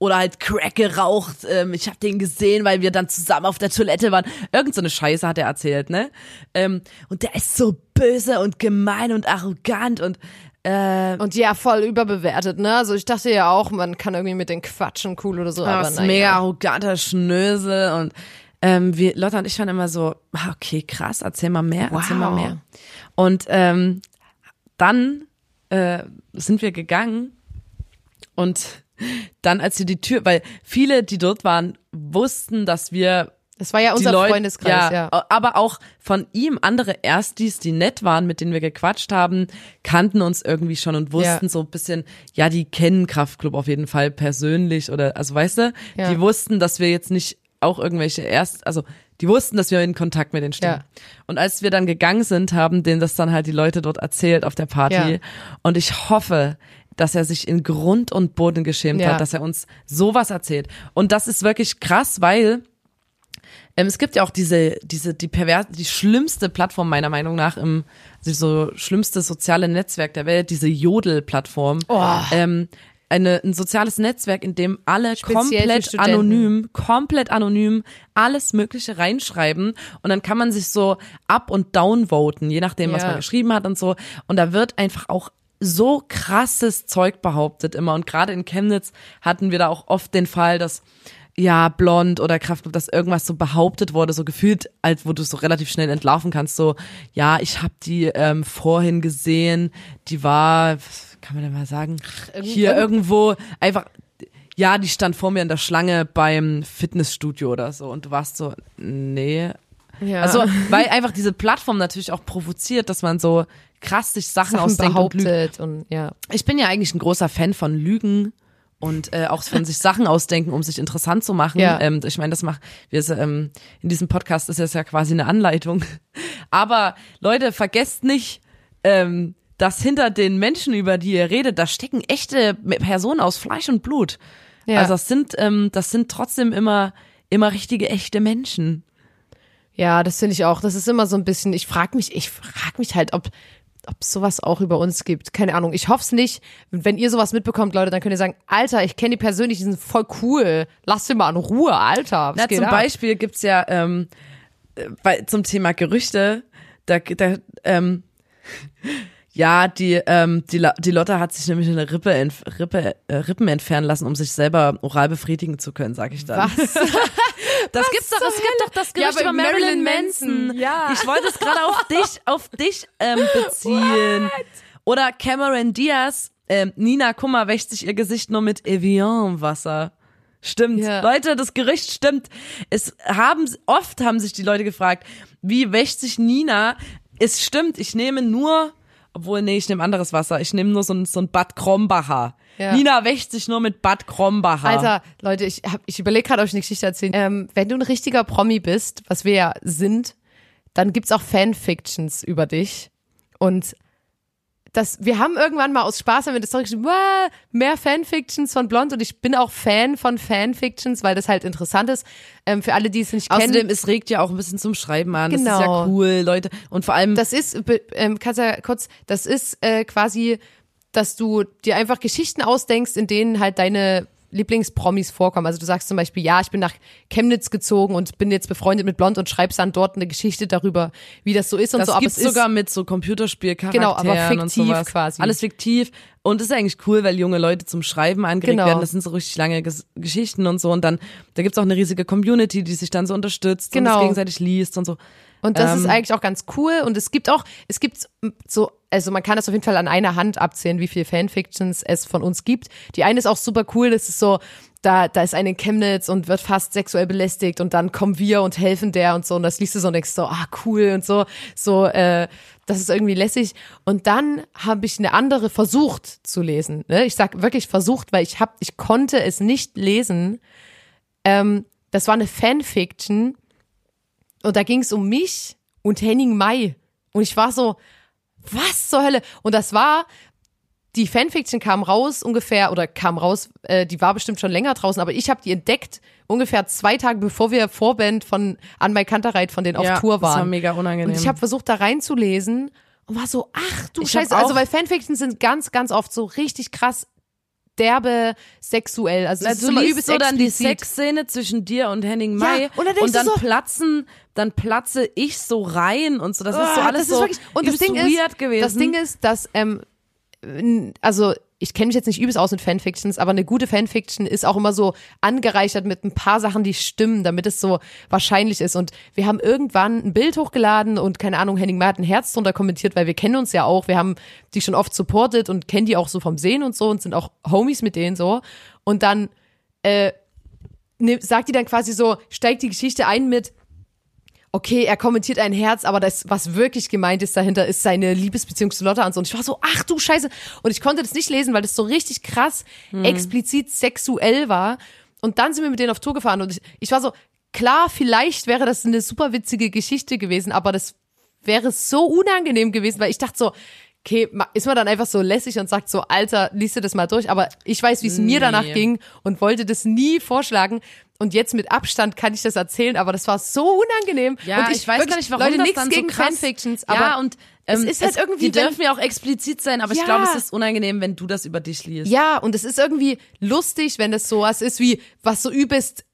Oder halt Crack geraucht. Ähm, ich habe den gesehen, weil wir dann zusammen auf der Toilette waren. Irgend so eine Scheiße hat er erzählt, ne? Ähm, und der ist so böse und gemein und arrogant und äh, Und ja, voll überbewertet, ne? Also ich dachte ja auch, man kann irgendwie mit den quatschen cool oder so, aber aber ist naja. mega arroganter Schnösel und ähm, wir, Lotta und ich waren immer so, ah, okay, krass, erzähl mal mehr, erzähl mal Wow. mehr. Und ähm, dann äh, sind wir gegangen und dann, als wir die Tür, weil viele, die dort waren, wussten, dass wir Das war ja unser Leute, Freundeskreis, ja. Aber auch von ihm andere Erstis, die nett waren, mit denen wir gequatscht haben, kannten uns irgendwie schon und wussten Ja. so ein bisschen, ja, die kennen Kraftclub auf jeden Fall persönlich oder, also weißt du, Ja. die wussten, dass wir jetzt nicht auch irgendwelche Erst, also die wussten, dass wir in Kontakt mit denen stehen. Ja. Und als wir dann gegangen sind, haben denen das dann halt die Leute dort erzählt auf der Party. Ja. Und ich hoffe, dass er sich in Grund und Boden geschämt Ja. hat, dass er uns sowas erzählt. Und das ist wirklich krass, weil ähm, es gibt ja auch diese, diese, die pervers, die schlimmste Plattform meiner Meinung nach im, also so schlimmste soziale Netzwerk der Welt, diese Jodel-Plattform. Oh. Ähm, eine, ein soziales Netzwerk, in dem alle Speziell komplett anonym, komplett anonym alles Mögliche reinschreiben und dann kann man sich so up und down voten, je nachdem, was Ja. man geschrieben hat und so. Und da wird einfach auch so krasses Zeug behauptet immer. Und gerade in Chemnitz hatten wir da auch oft den Fall, dass ja, blond oder Kraftclub, dass irgendwas so behauptet wurde, so gefühlt, als wo du so relativ schnell entlarven kannst, so, ja, ich habe die ähm, vorhin gesehen, die war, was kann man denn mal sagen, hier irgendwo einfach, ja, die stand vor mir in der Schlange beim Fitnessstudio oder so und du warst so, nee. Ja. Also, weil einfach diese Plattform natürlich auch provoziert, dass man so krass sich Sachen, Sachen ausdenkt und behauptet und, ja. Ich bin ja eigentlich ein großer Fan von Lügen und äh, auch von sich Sachen ausdenken, um sich interessant zu machen. Ja. Ähm, ich meine, das macht, wir ähm, in diesem Podcast ist das ja quasi eine Anleitung. Aber Leute, vergesst nicht, ähm, dass hinter den Menschen, über die ihr redet, da stecken echte Personen aus Fleisch und Blut. Ja. Also das sind, ähm, das sind trotzdem immer, immer richtige, echte Menschen. Ja, das finde ich auch. Das ist immer so ein bisschen, ich frage mich, ich frage mich halt, ob ob es sowas auch über uns gibt. Keine Ahnung. Ich hoffe es nicht. Wenn ihr sowas mitbekommt, Leute, dann könnt ihr sagen, Alter, ich kenne die persönlich, die sind voll cool. Lass sie mal in Ruhe, Alter. Na, zum ab? Beispiel gibt's ja ähm, äh, bei, zum Thema Gerüchte, da, da ähm, ja, die, ähm, die, die Lotte hat sich nämlich eine Rippe, Rippe äh, Rippen entfernen lassen, um sich selber oral befriedigen zu können, sag ich dann. Was? Das gibt's doch, es gibt doch das Ja, Gerücht bei über Marilyn Marilyn Manson. Manson, ja. Ich wollte es gerade auf dich, auf dich ähm, beziehen. Oder Cameron Diaz, ähm, Nina Kummer wäscht sich ihr Gesicht nur mit Evian-Wasser. Stimmt. Ja. Leute, das Gerücht stimmt. Es haben, oft haben sich die Leute gefragt, wie wäscht sich Nina? Es stimmt, ich nehme nur, obwohl, nee, ich nehme anderes Wasser. Ich nehme nur so ein, so ein Bad Krombacher. Ja. Nina wäscht sich nur mit Bad Krombacher. Alter, Leute, ich, hab, ich überlege gerade, euch eine Geschichte erzählen. Ähm, wenn du ein richtiger Promi bist, was wir ja sind, dann gibt's auch Fanfictions über dich. Und das, wir haben irgendwann mal aus Spaß haben wir das Story geschrieben, "Wow, mehr Fanfictions von Blond und ich bin auch Fan von Fanfictions, weil das halt interessant ist. Ähm, für alle, die es nicht kennen. Außerdem, es regt ja auch ein bisschen zum Schreiben an. Das ist ja Genau. cool, Leute. Und vor allem, Das ist, ähm, kannst ja kurz, das ist äh, quasi, dass du dir einfach Geschichten ausdenkst, in denen halt deine Lieblingspromis vorkommen. Also du sagst zum Beispiel, ja, ich bin nach Chemnitz gezogen und bin jetzt befreundet mit Blond und schreibst dann dort eine Geschichte darüber, wie das so ist und das so. Aber gibt's es ist, sogar mit so Computerspielcharakteren Genau, aber und fiktiv quasi. Alles fiktiv. Und das ist eigentlich cool, weil junge Leute zum Schreiben angeregt Genau. werden. Das sind so richtig lange Ges Geschichten und so. Und dann, da gibt's auch eine riesige Community, die sich dann so unterstützt und Genau. das gegenseitig liest und so. Und das Ähm, ist eigentlich auch ganz cool. Und es gibt auch, es gibt so, also man kann das auf jeden Fall an einer Hand abzählen, wie viele Fanfictions es von uns gibt. Die eine ist auch super cool, das ist so, da, da ist eine in Chemnitz und wird fast sexuell belästigt und dann kommen wir und helfen der und so. Und das liest du so und denkst so, ah, cool und so, so, äh, das ist irgendwie lässig. Und dann habe ich eine andere versucht zu lesen. Ne? Ich sag wirklich versucht, weil ich hab, ich konnte es nicht lesen. Ähm, das war eine Fanfiction und da ging es um mich und Henning May. Und ich war so, was zur Hölle? Und das war, die Fanfiction kam raus ungefähr, oder kam raus, äh, die war bestimmt schon länger draußen, aber ich habe die entdeckt ungefähr zwei Tage bevor wir Vorband von An My Kantereit von denen auf ja, Tour Das war waren. mega unangenehm. Und ich habe versucht, da reinzulesen und war so, ach du Ich Scheiße. Also, weil Fanfictions sind ganz, ganz oft so richtig krass derbe sexuell. Also, ist du immer liest so dann die. Sexszene zwischen dir und Henning May und dann und dann so- platzen, dann platze ich so rein und so. Das ist so Ah, alles das ist so wirklich, und das Ding ist, gewesen. das Ding ist, dass ähm, also ich kenne mich jetzt nicht übelst aus mit Fanfictions, aber eine gute Fanfiction ist auch immer so angereichert mit ein paar Sachen, die stimmen, damit es so wahrscheinlich ist. Und wir haben irgendwann ein Bild hochgeladen und keine Ahnung, Henning May hat ein Herz drunter kommentiert, weil wir kennen uns ja auch. Wir haben die schon oft supportet und kennen die auch so vom Sehen und so und sind auch Homies mit denen so. Und dann äh, ne, sagt die dann quasi so, steigt die Geschichte ein mit, okay, er kommentiert ein Herz, aber das, was wirklich gemeint ist dahinter, ist seine Liebesbeziehung zu Lotta und so. Und ich war so, ach du Scheiße. Und ich konnte das nicht lesen, weil das so richtig krass explizit sexuell war. Und dann sind wir mit denen auf Tour gefahren und ich, ich war so, klar, vielleicht wäre das eine super witzige Geschichte gewesen, aber das wäre so unangenehm gewesen, weil ich dachte so, okay, ist man dann einfach so lässig und sagt so, Alter, liest du das mal durch, aber ich weiß, wie es mir danach Nee. ging und wollte das nie vorschlagen. Und jetzt mit Abstand kann ich das erzählen, aber das war so unangenehm. Ja, und ich, weiß wirklich, gar nicht, warum Leute, das nichts dann gegen so Fanfictions, ja, aber und ähm, es ist halt irgendwie, die dürfen ja auch explizit sein, aber Ja. ich glaube, es ist unangenehm, wenn du das über dich liest. ja, und es ist irgendwie lustig, wenn das sowas ist wie, was so übelst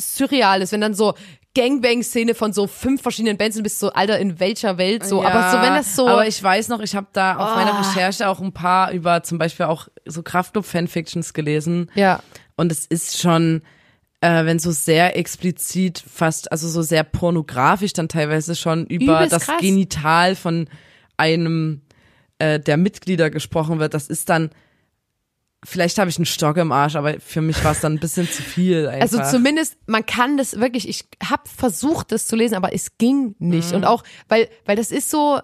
surreal ist, wenn dann so Gangbang-Szene von so fünf verschiedenen Bands und bist so, Alter, in welcher Welt so. aber so, wenn das so. Aber ich weiß noch, ich habe da auf meiner Oh. Recherche auch ein paar über zum Beispiel auch so Kraftclub-Fanfictions gelesen. ja. Und es ist schon, äh, wenn so sehr explizit, fast, also so sehr pornografisch dann teilweise schon über Übelst das krass. Genital von einem äh, der Mitglieder gesprochen wird, das ist dann, vielleicht habe ich einen Stock im Arsch, aber für mich war es dann ein bisschen zu viel einfach. Also zumindest, man kann das wirklich, ich habe versucht, das zu lesen, aber es ging nicht. Mhm. Und auch, weil, weil das ist so,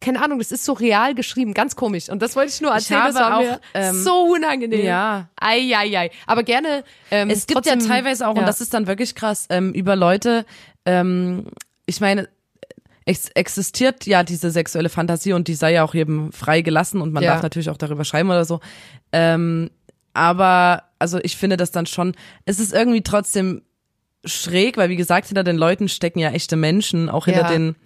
keine Ahnung, das ist so real geschrieben, ganz komisch. Und das wollte ich nur erzählen, das habe war mir auch, ähm, so unangenehm. ja. Ei, ei, ei. Aber gerne. Ähm, Es gibt trotzdem, ja teilweise auch, ja. und das ist dann wirklich krass, ähm, über Leute, ähm, ich meine, es existiert ja diese sexuelle Fantasie und die sei ja auch jedem frei gelassen und man Ja. darf natürlich auch darüber schreiben oder so. Ähm, aber, also ich finde das dann schon, es ist irgendwie trotzdem schräg, weil wie gesagt, hinter den Leuten stecken ja echte Menschen, auch hinter Ja. den,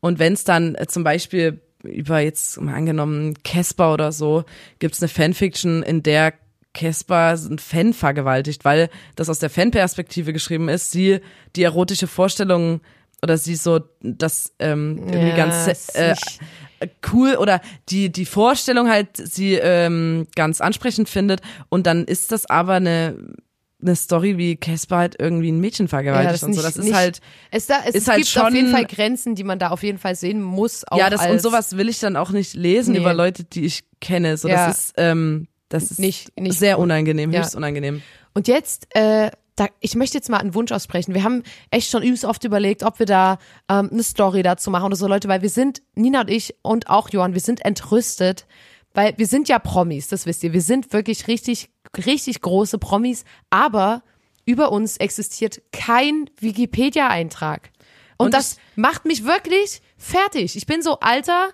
und wenn es dann äh, zum Beispiel über jetzt mal angenommen Casper oder so, gibt's eine Fanfiction, in der Casper einen Fan vergewaltigt, weil das aus der Fanperspektive geschrieben ist, sie die erotische Vorstellung oder sie so das ähm, irgendwie Ja, ganz ist äh, cool oder die die Vorstellung halt sie ähm, ganz ansprechend findet und dann ist das aber eine eine Story wie Casper halt irgendwie ein Mädchen vergewaltigt und so. Das ist nicht- halt Es, da, es ist halt gibt auf jeden schon- Fall Grenzen, die man da auf jeden Fall sehen muss. Ja, das und sowas will ich dann auch nicht lesen Nee. über Leute, die ich kenne. So, Ja. das ist, ähm, das ist Nicht- nicht sehr unangenehm, Ja. höchst unangenehm. Und jetzt, äh, da, ich möchte jetzt mal einen Wunsch aussprechen. Wir haben echt schon übelst oft überlegt, ob wir da ähm, eine Story dazu machen oder so, Leute, weil wir sind, Nina und ich und auch Johann, wir sind entrüstet, weil wir sind ja Promis, das wisst ihr. Wir sind wirklich richtig, richtig große Promis, aber über uns existiert kein Wikipedia-Eintrag. Und, Und das macht mich wirklich fertig. Ich bin so, Alter,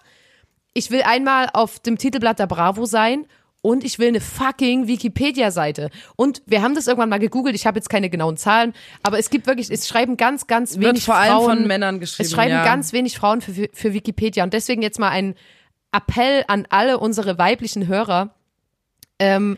ich will einmal auf dem Titelblatt der Bravo sein und ich will eine fucking Wikipedia-Seite. Und wir haben das irgendwann mal gegoogelt, ich habe jetzt keine genauen Zahlen, aber es gibt wirklich, es schreiben ganz, ganz Wird wenig vor allem Frauen. von Männern geschrieben, Es schreiben ja. ganz wenig Frauen für, für Wikipedia. Und deswegen jetzt mal ein Appell an alle unsere weiblichen Hörer. Ähm,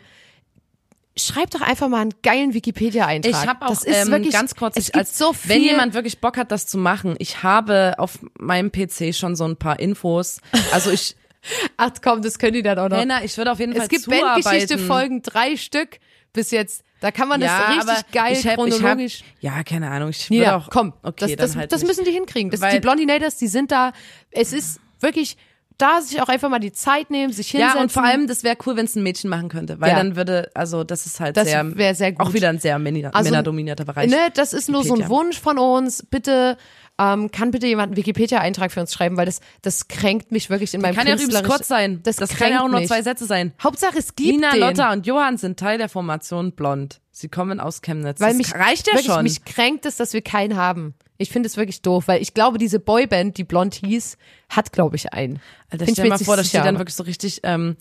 schreibt doch einfach mal einen geilen Wikipedia-Eintrag. Ich habe auch das ist ähm, wirklich, ganz kurz, ich, als so viel, wenn jemand wirklich Bock hat, das zu machen, ich habe auf meinem PC schon so ein paar Infos. Also ich, ach komm, das können die dann auch noch. Henna, ich würde auf jeden Fall Es gibt. Bandgeschichte-Folgen, drei Stück bis jetzt. Da kann man ja, das richtig geil ich hab, chronologisch. Ich hab, ja, keine Ahnung. Ich würde auch. komm, okay, das, das, halt das müssen die hinkriegen. Das, die Blondinators, die sind da. Es ist wirklich da sich auch einfach mal die Zeit nehmen, sich hinsetzen. Ja, und vor allem, das wäre cool, wenn es ein Mädchen machen könnte, weil Ja. dann würde, also das ist halt Das sehr, sehr gut. auch wieder ein sehr Also, männerdominierter Bereich. Ne, das ist nur so ein. Wunsch von uns. Bitte, ähm, kann bitte jemand einen Wikipedia-Eintrag für uns schreiben, weil das, das kränkt mich wirklich in meinem Kann ja übrigens kurz sein. Das, Das, kann ja auch nur mich. zwei Sätze sein. Hauptsache es gibt Nina, den. Lotta und Johann sind Teil der Formation Blond. Sie kommen aus Chemnitz. Weil das mich reicht ja wirklich, schon. Mich kränkt es, dass wir keinen haben. Ich finde es wirklich doof, weil ich glaube, diese Boyband, die blond hieß, hat, glaube ich, einen. Alter, ich stell mir mal vor, da steht dann wirklich so richtig ähm,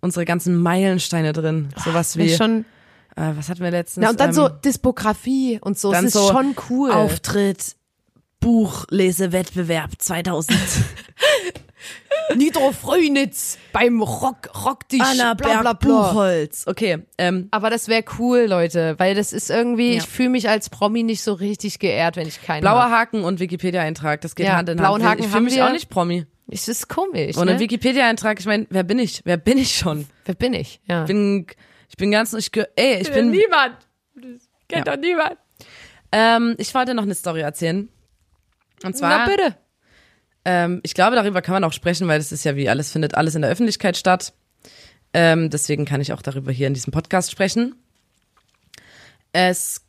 unsere ganzen Meilensteine drin. Sowas Ist wie, schon, äh, was hatten wir letztens? na, und dann ähm, so Diskografie und so. dann es ist so schon cool. Auftritt, Buchlesewettbewerb 2000. Nitro Fröhnitz beim Rock, Rock dich, bla, bla, bla. Buchholz. Okay, ähm, Aber das wäre cool, Leute, weil das ist irgendwie, Ja. ich fühle mich als Promi nicht so richtig geehrt, wenn ich keinen blauer hab. Haken und Wikipedia-Eintrag, das geht Ja, Hand in blauen Hand. Haken ich fühle mich wir. auch nicht Promi. Es ist komisch, Und ein ne? Wikipedia-Eintrag, ich meine, wer bin ich? Wer bin ich schon? Wer bin ich? Ja. Ich bin, ich bin ganz, ich, ey, ich bin, niemand. Das kennt Ja. doch niemand. ähm, ich wollte noch eine Story erzählen. Und zwar, Na bitte. ähm, ich glaube, darüber kann man auch sprechen, weil das ist ja wie alles findet alles in der Öffentlichkeit statt. Ähm, deswegen kann ich auch darüber hier in diesem Podcast sprechen. Es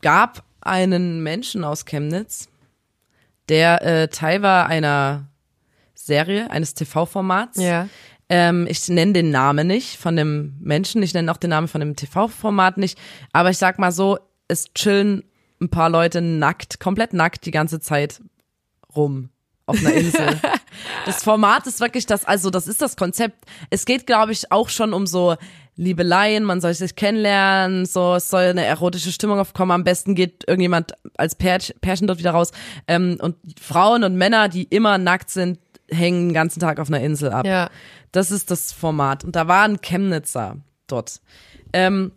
gab einen Menschen aus Chemnitz, der äh, Teil war einer Serie, eines TV-Formats. Ja. Ähm, ich nenne den Namen nicht von dem Menschen, ich nenne auch den Namen von dem TV-Format nicht, aber ich sag mal so, es chillen ein paar Leute nackt, komplett nackt die ganze Zeit rum auf einer Insel. das Format ist wirklich das, also das ist das Konzept. Es geht, glaube ich, auch schon um so Liebeleien, man soll sich kennenlernen, so, es soll eine erotische Stimmung aufkommen. Am besten geht irgendjemand als Pärch, Pärchen dort wieder raus. Ähm, und Frauen und Männer, die immer nackt sind, hängen den ganzen Tag auf einer Insel ab. Ja. Das ist das Format. Und da war ein Chemnitzer dort. Ähm,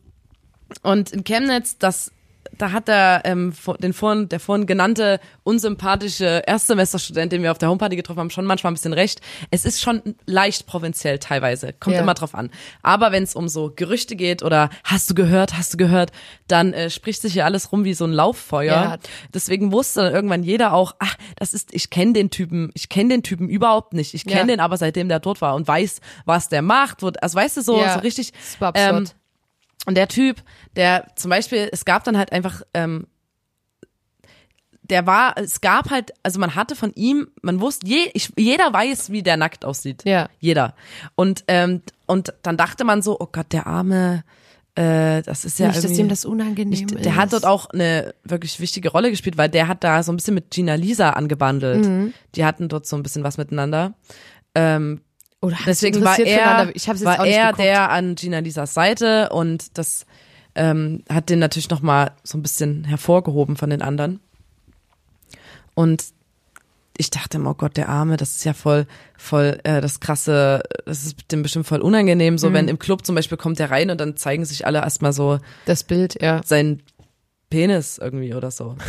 und in Chemnitz, das, da hat der, ähm, den vorhin, der vorhin genannte unsympathische Erstsemesterstudent, den wir auf der Homeparty getroffen haben, schon manchmal ein bisschen recht. Es ist schon leicht provinziell teilweise, kommt Ja. immer drauf an. Aber wenn es um so Gerüchte geht oder hast du gehört, hast du gehört, dann äh, spricht sich hier alles rum wie so ein Lauffeuer. Ja. Deswegen wusste dann irgendwann jeder auch, ach, das ist, ich kenne den Typen, ich kenne den Typen überhaupt nicht. Ich kenne Ja. den aber seitdem der dort war und weiß, was der macht. Also weißt du, so, so richtig. Super absurd. Ähm, und der Typ, der zum Beispiel, es gab dann halt einfach, ähm, der war, es gab halt, also man hatte von ihm, man wusste, je, ich, jeder weiß, wie der nackt aussieht. Ja. Jeder. Und, ähm, und dann dachte man so, oh Gott, der arme, äh, das ist ja Nicht, dass ihm das unangenehm nicht, ist. der hat dort auch eine wirklich wichtige Rolle gespielt, weil der hat da so ein bisschen mit Gina Lisa angebandelt. Mhm. Die hatten dort so ein bisschen was miteinander. Ähm, Oder hat's Deswegen war er, ich hab's jetzt war auch nicht er geguckt. der an Gina Lisas Seite und das ähm, hat den natürlich noch mal so ein bisschen hervorgehoben von den anderen. Und ich dachte immer, oh Gott, der Arme, das ist ja voll, voll äh, das krasse, das ist dem bestimmt voll unangenehm. Mhm. So, wenn im Club zum Beispiel kommt der rein und dann zeigen sich alle erstmal so Das Bild, ja. seinen Penis irgendwie oder so.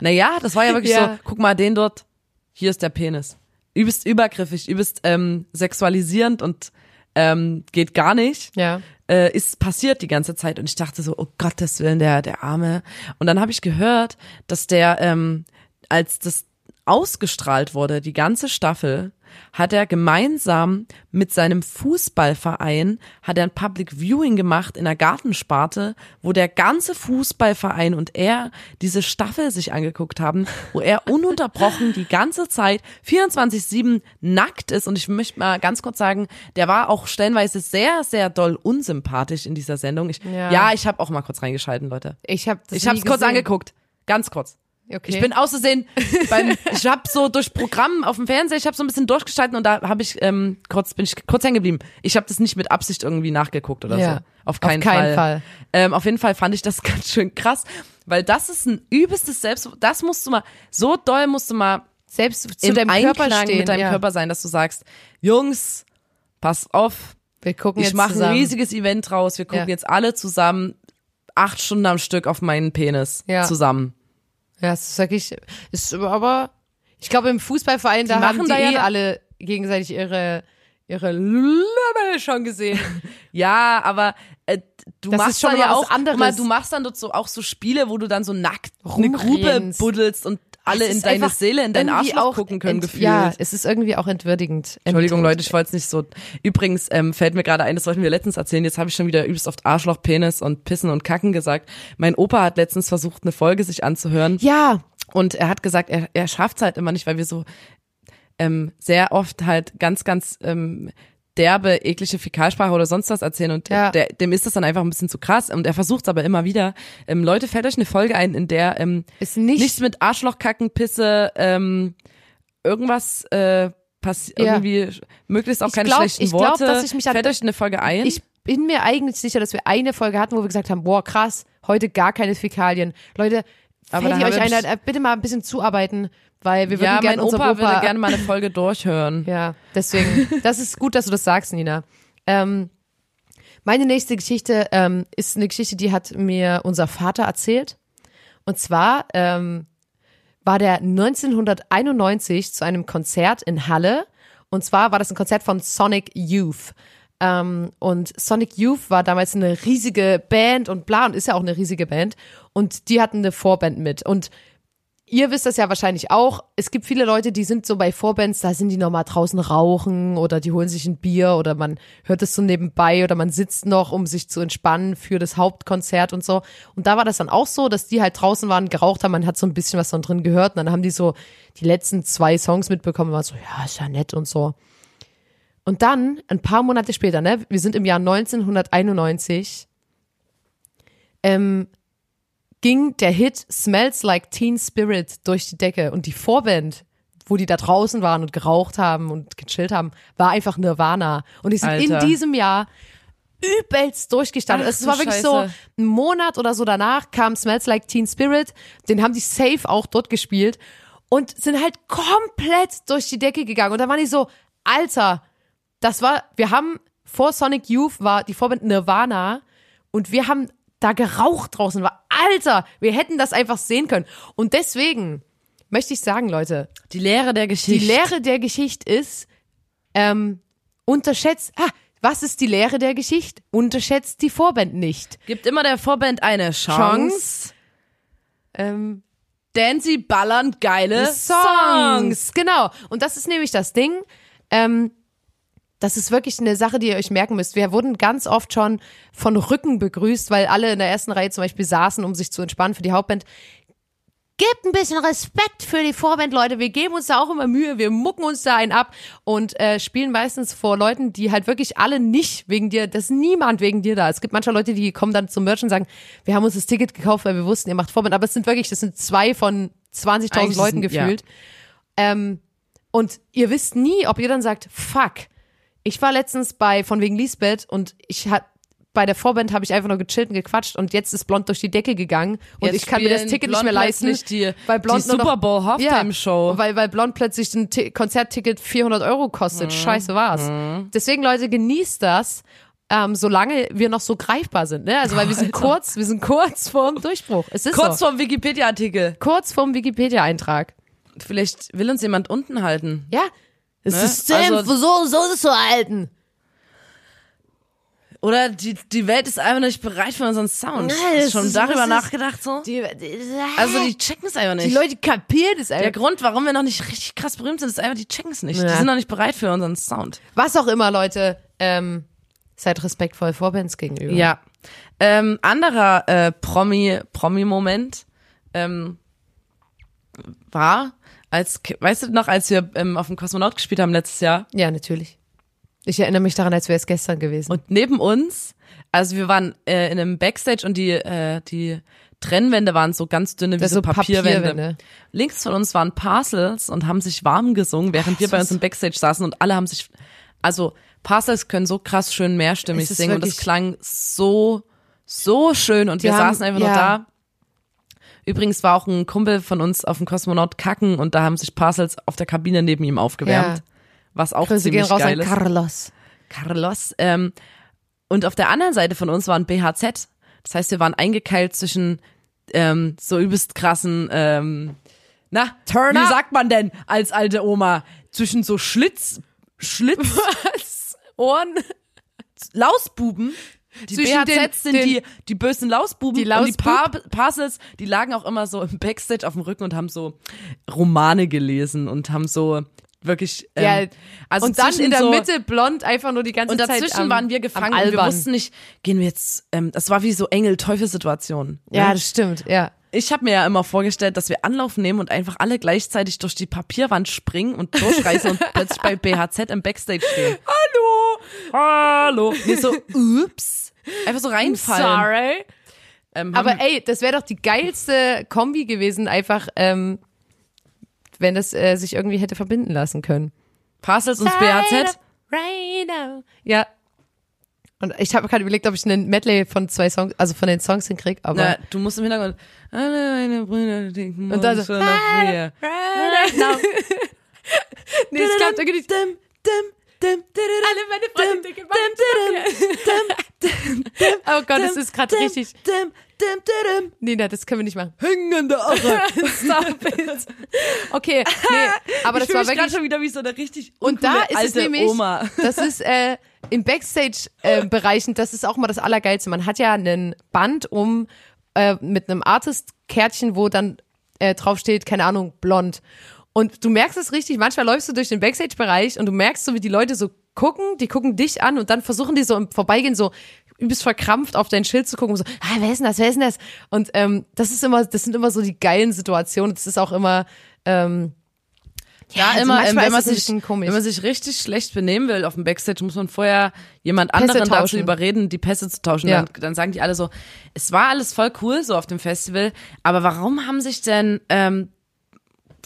Naja, das war ja wirklich Ja. so, guck mal, den dort, hier ist der Penis. Übelst übergriffig, übelst ähm, sexualisierend und ähm, geht gar nicht. Ja. Äh, ist passiert die ganze Zeit und ich dachte so, oh Gottes Willen, der, der Arme. Und dann habe ich gehört, dass der, ähm, als das ausgestrahlt wurde, die ganze Staffel, hat er gemeinsam mit seinem Fußballverein, hat er ein Public Viewing gemacht in der Gartensparte, wo der ganze Fußballverein und er diese Staffel sich angeguckt haben, wo er ununterbrochen die ganze Zeit 24-7 nackt ist. Und ich möchte mal ganz kurz sagen, der war auch stellenweise sehr, sehr doll unsympathisch in dieser Sendung. Ich, Ja. ja. ich habe auch mal kurz reingeschalten, Leute. Ich habe Ich habe es kurz angeguckt. Ganz kurz. Okay. Ich bin auszusehen beim, ich habe so durch Programm auf dem Fernseher, ich habe so ein bisschen durchgestalten und da habe ich ähm, kurz bin ich kurz hängen geblieben. Ich habe das nicht mit Absicht irgendwie nachgeguckt oder Ja, so. Auf keinen, auf keinen Fall. Fall. Ähm, auf jeden Fall fand ich das ganz schön krass, weil das ist ein übelstes Selbst. Das musst du mal so doll musst du mal Selbst zu deinem Einklang Körper stehen. mit deinem ja. Körper sein, dass du sagst, Jungs, pass auf, Wir gucken ich mache ein riesiges Event draus. Wir gucken Ja. jetzt alle zusammen acht Stunden am Stück auf meinen Penis Ja. zusammen. Ja, das sag ich. Ist aber, ich glaube im Fußballverein da machen haben die da ja eh da- alle gegenseitig ihre ihre Lümmel schon gesehen. Ja, aber äh, du Das machst schon dann mal ja auch, anderes. mal, du machst dann dort so auch so Spiele, wo du dann so nackt eine Grube Rumrennst. buddelst und alle in deine Seele, in dein irgendwie Arschloch auch gucken können, gefühlt. Ja, es ist irgendwie auch entwürdigend. Entschuldigung, Ent- Leute, ich wollte es nicht so. Übrigens ähm, fällt mir gerade ein, das wollten wir letztens erzählen. Jetzt habe ich schon wieder übelst oft Arschloch, Penis und Pissen und Kacken gesagt. Mein Opa hat letztens versucht, eine Folge sich anzuhören. Ja, Und er hat gesagt, er, er schafft es halt immer nicht, weil wir so ähm, sehr oft halt ganz, ganz ähm, derbe, eklige Fäkalsprache oder sonst was erzählen und Ja. der, dem ist das dann einfach ein bisschen zu krass und er versucht es aber immer wieder. Ähm, Leute, fällt euch eine Folge ein, in der ähm, ist nicht, nichts mit Arschlochkacken, Pisse, ähm, irgendwas äh, passiert, Ja. irgendwie möglichst auch Ich keine glaub- schlechten ich glaub, Worte. dass ich mich fällt euch eine Folge ein? ich bin mir eigentlich sicher, dass wir eine Folge hatten, wo wir gesagt haben, boah, krass, heute gar keine Fäkalien. Leute, Aber fällt ihr euch ein, äh, bitte mal ein bisschen zuarbeiten, weil wir würden ja, gerne Opa, Opa, würde gerne mal eine Folge durchhören. Ja, deswegen, das ist gut, dass du das sagst, Nina. Ähm, meine nächste Geschichte ähm, ist eine Geschichte, die hat mir unser Vater erzählt. Und zwar ähm, war der 1991 zu einem Konzert in Halle. Und zwar war das ein Konzert von Sonic Youth. Ähm, und Sonic Youth war damals eine riesige Band und bla und ist ja auch eine riesige Band. Und die hatten eine Vorband mit. Und Ihr wisst das ja wahrscheinlich auch. Es gibt viele Leute, die sind so bei Vorbands, da sind die noch mal draußen rauchen oder die holen sich ein Bier oder man hört es so nebenbei oder man sitzt noch, um sich zu entspannen für das Hauptkonzert und so. Und da war das dann auch so, dass die halt draußen waren, geraucht haben, man hat so ein bisschen was von drin gehört und dann haben die so die letzten zwei Songs mitbekommen und war so, ja, ist ja nett und so. Und dann, ein paar Monate später, ne, wir sind im Jahr 1991, ähm, ging der Hit Smells Like Teen Spirit durch die Decke und die Vorband, wo die da draußen waren und geraucht haben und gechillt haben, war einfach Nirvana. Und die sind Alter. in diesem Jahr übelst durchgestartet. Ach Es war wirklich so, Scheiße. ein Monat oder so danach kam Smells Like Teen Spirit, den haben die safe auch dort gespielt und sind halt komplett durch die Decke gegangen. Und da waren die so, Alter, das war, wir haben vor Sonic Youth war die Vorband Nirvana und wir haben da geraucht draußen war. Alter, wir hätten das einfach sehen können. Und deswegen möchte ich sagen, Leute, Die Lehre der Geschichte. die Lehre der Geschichte ist, ähm, unterschätzt, ah, was ist die Lehre der Geschichte? Unterschätzt die Vorband nicht. Gibt immer der Vorband eine Chance, Ähm, denn sie ballern geile Songs. Songs. Genau. Und das ist nämlich das Ding. Ähm, das ist wirklich eine Sache, die ihr euch merken müsst. Wir wurden ganz oft schon von Rücken begrüßt, weil alle in der ersten Reihe zum Beispiel saßen, um sich zu entspannen für die Hauptband. Gebt ein bisschen Respekt für die Vorband, Leute. Wir geben uns da auch immer Mühe. Wir mucken uns da einen ab und äh, spielen meistens vor Leuten, die halt wirklich alle nicht wegen dir, das ist niemand wegen dir da. Es gibt manchmal Leute, die kommen dann zum Merch und sagen, wir haben uns das Ticket gekauft, weil wir wussten, ihr macht Vorband. Aber es sind wirklich, das sind zwei von 20.000 Eigentlich Leuten sind- ja. gefühlt. Ähm, und ihr wisst nie, ob ihr dann sagt, fuck, ich war letztens bei von wegen Lisbeth und ich hat bei der Vorband habe ich einfach nur gechillt und gequatscht und jetzt ist Blond durch die Decke gegangen und Jetzt ich kann mir das Ticket nicht Blond mehr leisten, plötzlich die- weil Blond die Super Bowl Halftime Show. Ja, weil, weil Blond plötzlich ein Ti- Konzertticket 400 Euro kostet. Mhm. Scheiße war's. Deswegen Leute, genießt das, ähm, solange wir noch so greifbar sind. Ne? Also weil wir sind kurz, wir sind kurz vorm Durchbruch. Es ist Kurz so. vorm Wikipedia-Artikel. kurz vorm Wikipedia-Eintrag. Vielleicht will uns jemand unten halten. Ja. Das Ne? System, Also- so, so ist es zu halten. Oder die, die Welt ist einfach nicht bereit für unseren Sound. Nein, Hast du schon ist- darüber nachgedacht so? Die, die, Also die checken es einfach nicht. die Leute kapieren es Der einfach. Grund, warum wir noch nicht richtig krass berühmt sind, ist einfach, die checken es nicht. Die Ja. sind noch nicht bereit für unseren Sound. Was auch immer, Leute. Ähm, seid respektvoll Vorbands gegenüber. Ja. Ähm, anderer äh, Promi, Promi-Moment ähm, war, als, weißt du noch, als wir ähm, auf dem Kosmonaut gespielt haben letztes Jahr Ja, natürlich. Ich erinnere mich daran, als wäre es gestern gewesen. und neben uns, also wir waren äh, in einem Backstage und die, äh, die Trennwände waren so ganz dünne wie so so Papierwände. Papierwände. Links von uns waren Parcels und haben sich warm gesungen, während wir bei uns im Backstage saßen und alle haben sich, also Parcels können so krass schön mehrstimmig singen und es klang so, so schön und Die wir haben- saßen einfach nur ja. da. Übrigens war auch ein Kumpel von uns auf dem Kosmonaut kacken und da haben sich Parcels auf der Kabine neben ihm aufgewärmt. Ja. Was auch Grüße ziemlich gehen raus geil an ist. Carlos. Carlos. Ähm, und auf der anderen Seite von uns war ein BHZ. Das heißt, wir waren eingekeilt zwischen ähm, so übelst krassen, ähm, na, Turner? wie sagt man denn als alte Oma? Zwischen so Schlitz, Schlitz, Was? Ohren? Lausbuben. Die BHZs den- sind den- die, die bösen Lausbuben Die und die Lausbub? Par Parcels, die lagen auch immer so im Backstage auf dem Rücken und haben so Romane gelesen und haben so wirklich, ähm, Ja, also und dann in der so, Mitte blond einfach nur die ganze Und Zeit dazwischen am, waren wir gefangen und wir wussten nicht, gehen wir jetzt, ähm, das war wie so Engel-Teufel-Situation. Ja, ne? das stimmt, ja. Ich habe mir ja immer vorgestellt, dass wir Anlauf nehmen und einfach alle gleichzeitig durch die Papierwand springen und durchreißen und plötzlich bei BHZ im Backstage stehen. Hallo! Hallo! Nee, so, ups. Einfach so reinfallen. Sorry. Ähm, Aber ey, das wäre doch die geilste Kombi gewesen, einfach, ähm, wenn das äh, sich irgendwie hätte verbinden lassen können. Parcels und BHZ. Ja. Und ich habe gerade überlegt, ob ich einen Medley von zwei Songs, also von den Songs hinkrieg, aber. Na, du musst im Hintergrund. Alle meine Brüder denken Und dann so, schon nach mir. nee, es klappt irgendwie nicht. Dim, dim, dim, dim, Alle meine Freunde Oh Gott, das ist gerade richtig. Dim, Nina, das können wir nicht machen. Hängende Arre. Stop it. Okay, nee, aber das ich war wirklich. schon wieder wie so eine richtig Und da ist alte es nämlich, Oma. das ist äh, im Backstage-Bereichen, das ist auch mal das Allergeilste. Man hat ja einen Band um äh, mit einem Artist-Kärtchen, wo dann äh, draufsteht, keine Ahnung, blond. Und du merkst es richtig, manchmal läufst du durch den Backstage-Bereich und du merkst so, wie die Leute so gucken, die gucken dich an und dann versuchen die so im Vorbeigehen so übelst verkrampft auf dein Schild zu gucken und so, ah, wer ist denn das, wer ist denn das? Und ähm, das ist immer, das sind immer so die geilen Situationen. Das ist auch immer, ähm, Ja, also immer, ähm, wenn, man sich, wenn man sich richtig schlecht benehmen will auf dem Backstage, muss man vorher jemand Pässe anderen dazu tauschen. überreden, die Pässe zu tauschen. Ja. Dann, dann sagen die alle so, es war alles voll cool so auf dem Festival, aber warum haben sich denn ähm,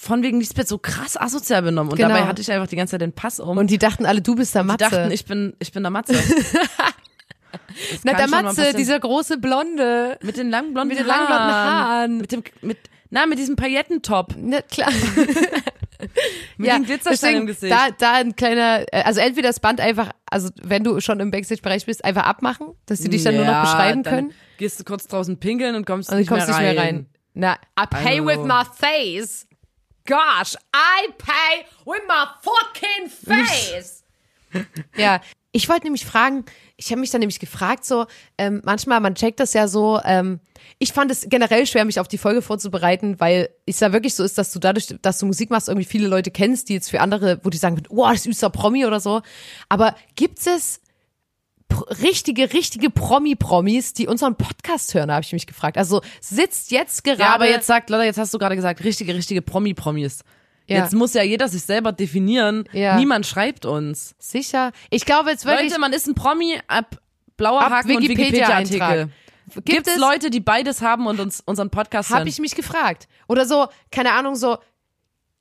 von wegen Lisbeth so krass asozial benommen? Und Genau. dabei hatte ich einfach die ganze Zeit den Pass um. Und die dachten alle, du bist der die Matze. dachten, ich bin, ich bin der Matze. Na, der Matze, dieser große Blonde. mit den langen blonden Mit den langen blonden Haaren. Mit dem, mit, na, mit diesem Paillettentop. Na, klar. Mit den Glitzersteinen im Gesicht. Da, da ein kleiner, äh, also entweder das Band einfach, also wenn du schon im Backstage-Bereich bist, einfach abmachen, dass sie dich dann nur noch Ja, beschreiben können. Gehst du kurz draußen pinkeln und kommst, Und nicht, kommst mehr nicht mehr rein. Na, I pay with my face. Gosh, I pay with my fucking face. ja, ich wollte nämlich fragen, ich habe mich dann nämlich gefragt, so, ähm, manchmal, man checkt das ja so, ähm, ich fand es generell schwer, mich auf die Folge vorzubereiten, weil es ja wirklich so ist, dass du dadurch, dass du Musik machst, irgendwie viele Leute kennst, die jetzt für andere, wo die sagen, oh, das ist übster Promi oder so. Aber gibt es richtige, richtige Promi-Promis, die unseren Podcast hören, habe ich mich gefragt. Also sitzt jetzt gerade. Ja, aber jetzt sagt, Lotta, jetzt hast du gerade gesagt, richtige, richtige Promi-Promis. Ja. Jetzt muss ja jeder sich selber definieren. Ja. Niemand schreibt uns. sicher. Ich glaube jetzt wirklich. Leute, man ist ein Promi ab blauer Ab Haken und Wikipedia-Eintrag. Wikipedia-Artikel. Gibt Gibt es es- Leute, die beides haben und uns unseren Podcast hören? Habe ich mich gefragt. Oder so, keine Ahnung, so,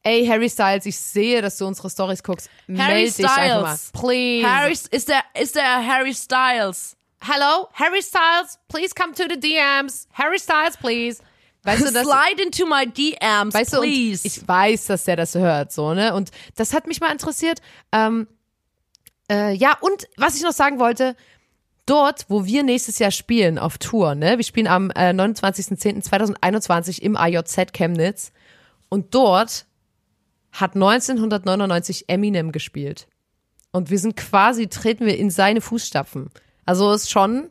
ey, Harry Styles, ich sehe, dass du unsere Stories guckst. Harry Meld dich einfach mal. Styles. Please. Harry, ist der, ist der Harry Styles? Hello, Harry Styles, please come to the DMs. Harry Styles, please. Weißt du, das, Slide into my DMs, weißt du, please. ich weiß, dass der das hört, so, ne? Und das hat mich mal interessiert. Ähm, äh, ja, und was ich noch sagen wollte, dort, wo wir nächstes Jahr spielen, auf Tour, ne? Wir spielen am äh, 29.10.2021 im AJZ Chemnitz. Und dort hat 1999 Eminem gespielt. Und wir sind quasi, treten wir in seine Fußstapfen. Also ist schon,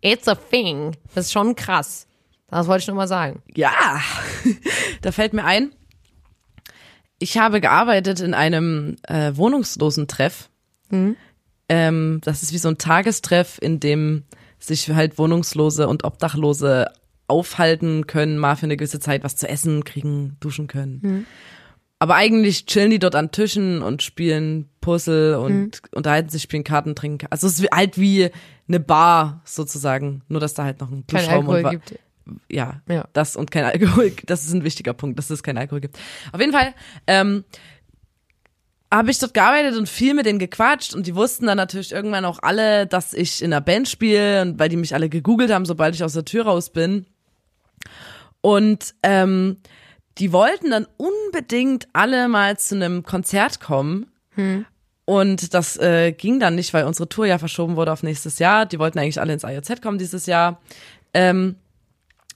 it's a thing. Das ist schon krass. Das wollte ich nur mal sagen. Ja, da fällt mir ein, ich habe gearbeitet in einem äh, Wohnungslosentreff. Ähm, das ist wie so ein Tagestreff, in dem sich halt Wohnungslose und Obdachlose aufhalten können, mal für eine gewisse Zeit was zu essen kriegen, duschen können. Aber eigentlich chillen die dort an Tischen und spielen Puzzle und unterhalten sich, spielen Karten, trinken. Also es ist halt wie eine Bar sozusagen, nur dass da halt noch ein Duschraum und gibt. ja, Ja. das und kein Alkohol, das ist ein wichtiger Punkt, dass es kein Alkohol gibt. Auf jeden Fall ähm, habe ich dort gearbeitet und viel mit denen gequatscht und die wussten dann natürlich irgendwann auch alle, dass ich in einer Band spiele und weil die mich alle gegoogelt haben, sobald ich aus der Tür raus bin. Und ähm, die wollten dann unbedingt alle mal zu einem Konzert kommen. Und das äh, ging dann nicht, weil unsere Tour ja verschoben wurde auf nächstes Jahr. Die wollten eigentlich alle ins IOZ kommen dieses Jahr. Ähm,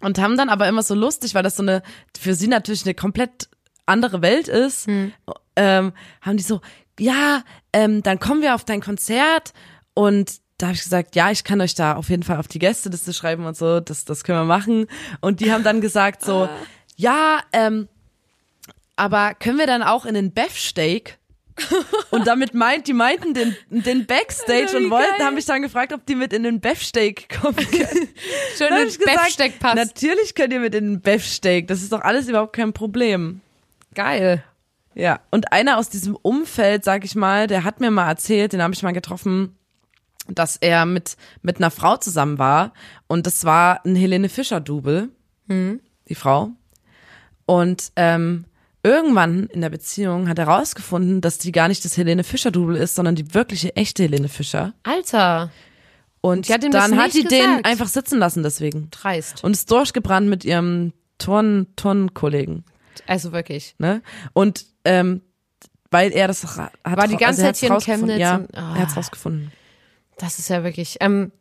und haben dann aber immer so lustig, weil das so eine, für sie natürlich eine komplett andere Welt ist, ähm, haben die so, ja, ähm, dann kommen wir auf dein Konzert und da habe ich gesagt, ja, ich kann euch da auf jeden Fall auf die Gästeliste schreiben und so, das, das können wir machen. Und die haben dann gesagt so, ja, ähm, aber können wir dann auch in den Beefsteak? Und damit meint, die meinten den, den Backstage wie und wollten, haben mich dann gefragt, ob die mit in den Beefsteak kommen können. Schön ich gesagt, Beefsteak-Pass. Natürlich könnt ihr mit in den Beefsteak. Das ist doch alles überhaupt kein Problem. Geil. Ja. Und einer aus diesem Umfeld, sag ich mal, der hat mir mal erzählt, den habe ich mal getroffen, dass er mit, mit einer Frau zusammen war. Und das war ein Helene Fischer-Double, die Frau. Und ähm, irgendwann in der Beziehung hat er rausgefunden, dass die gar nicht das Helene Fischer-Double ist, sondern die wirkliche, echte Helene Fischer. Alter. Und Die hat dann hat die den gesagt. einfach sitzen lassen deswegen. Dreist. Und ist durchgebrannt mit ihrem Turn Turnkollegen, Also wirklich. ne? Und ähm, weil er das hat War die ganze er Zeit hier in. Chemnitz Ja, und- ah. er hat's rausgefunden. Das ist ja wirklich. Ähm,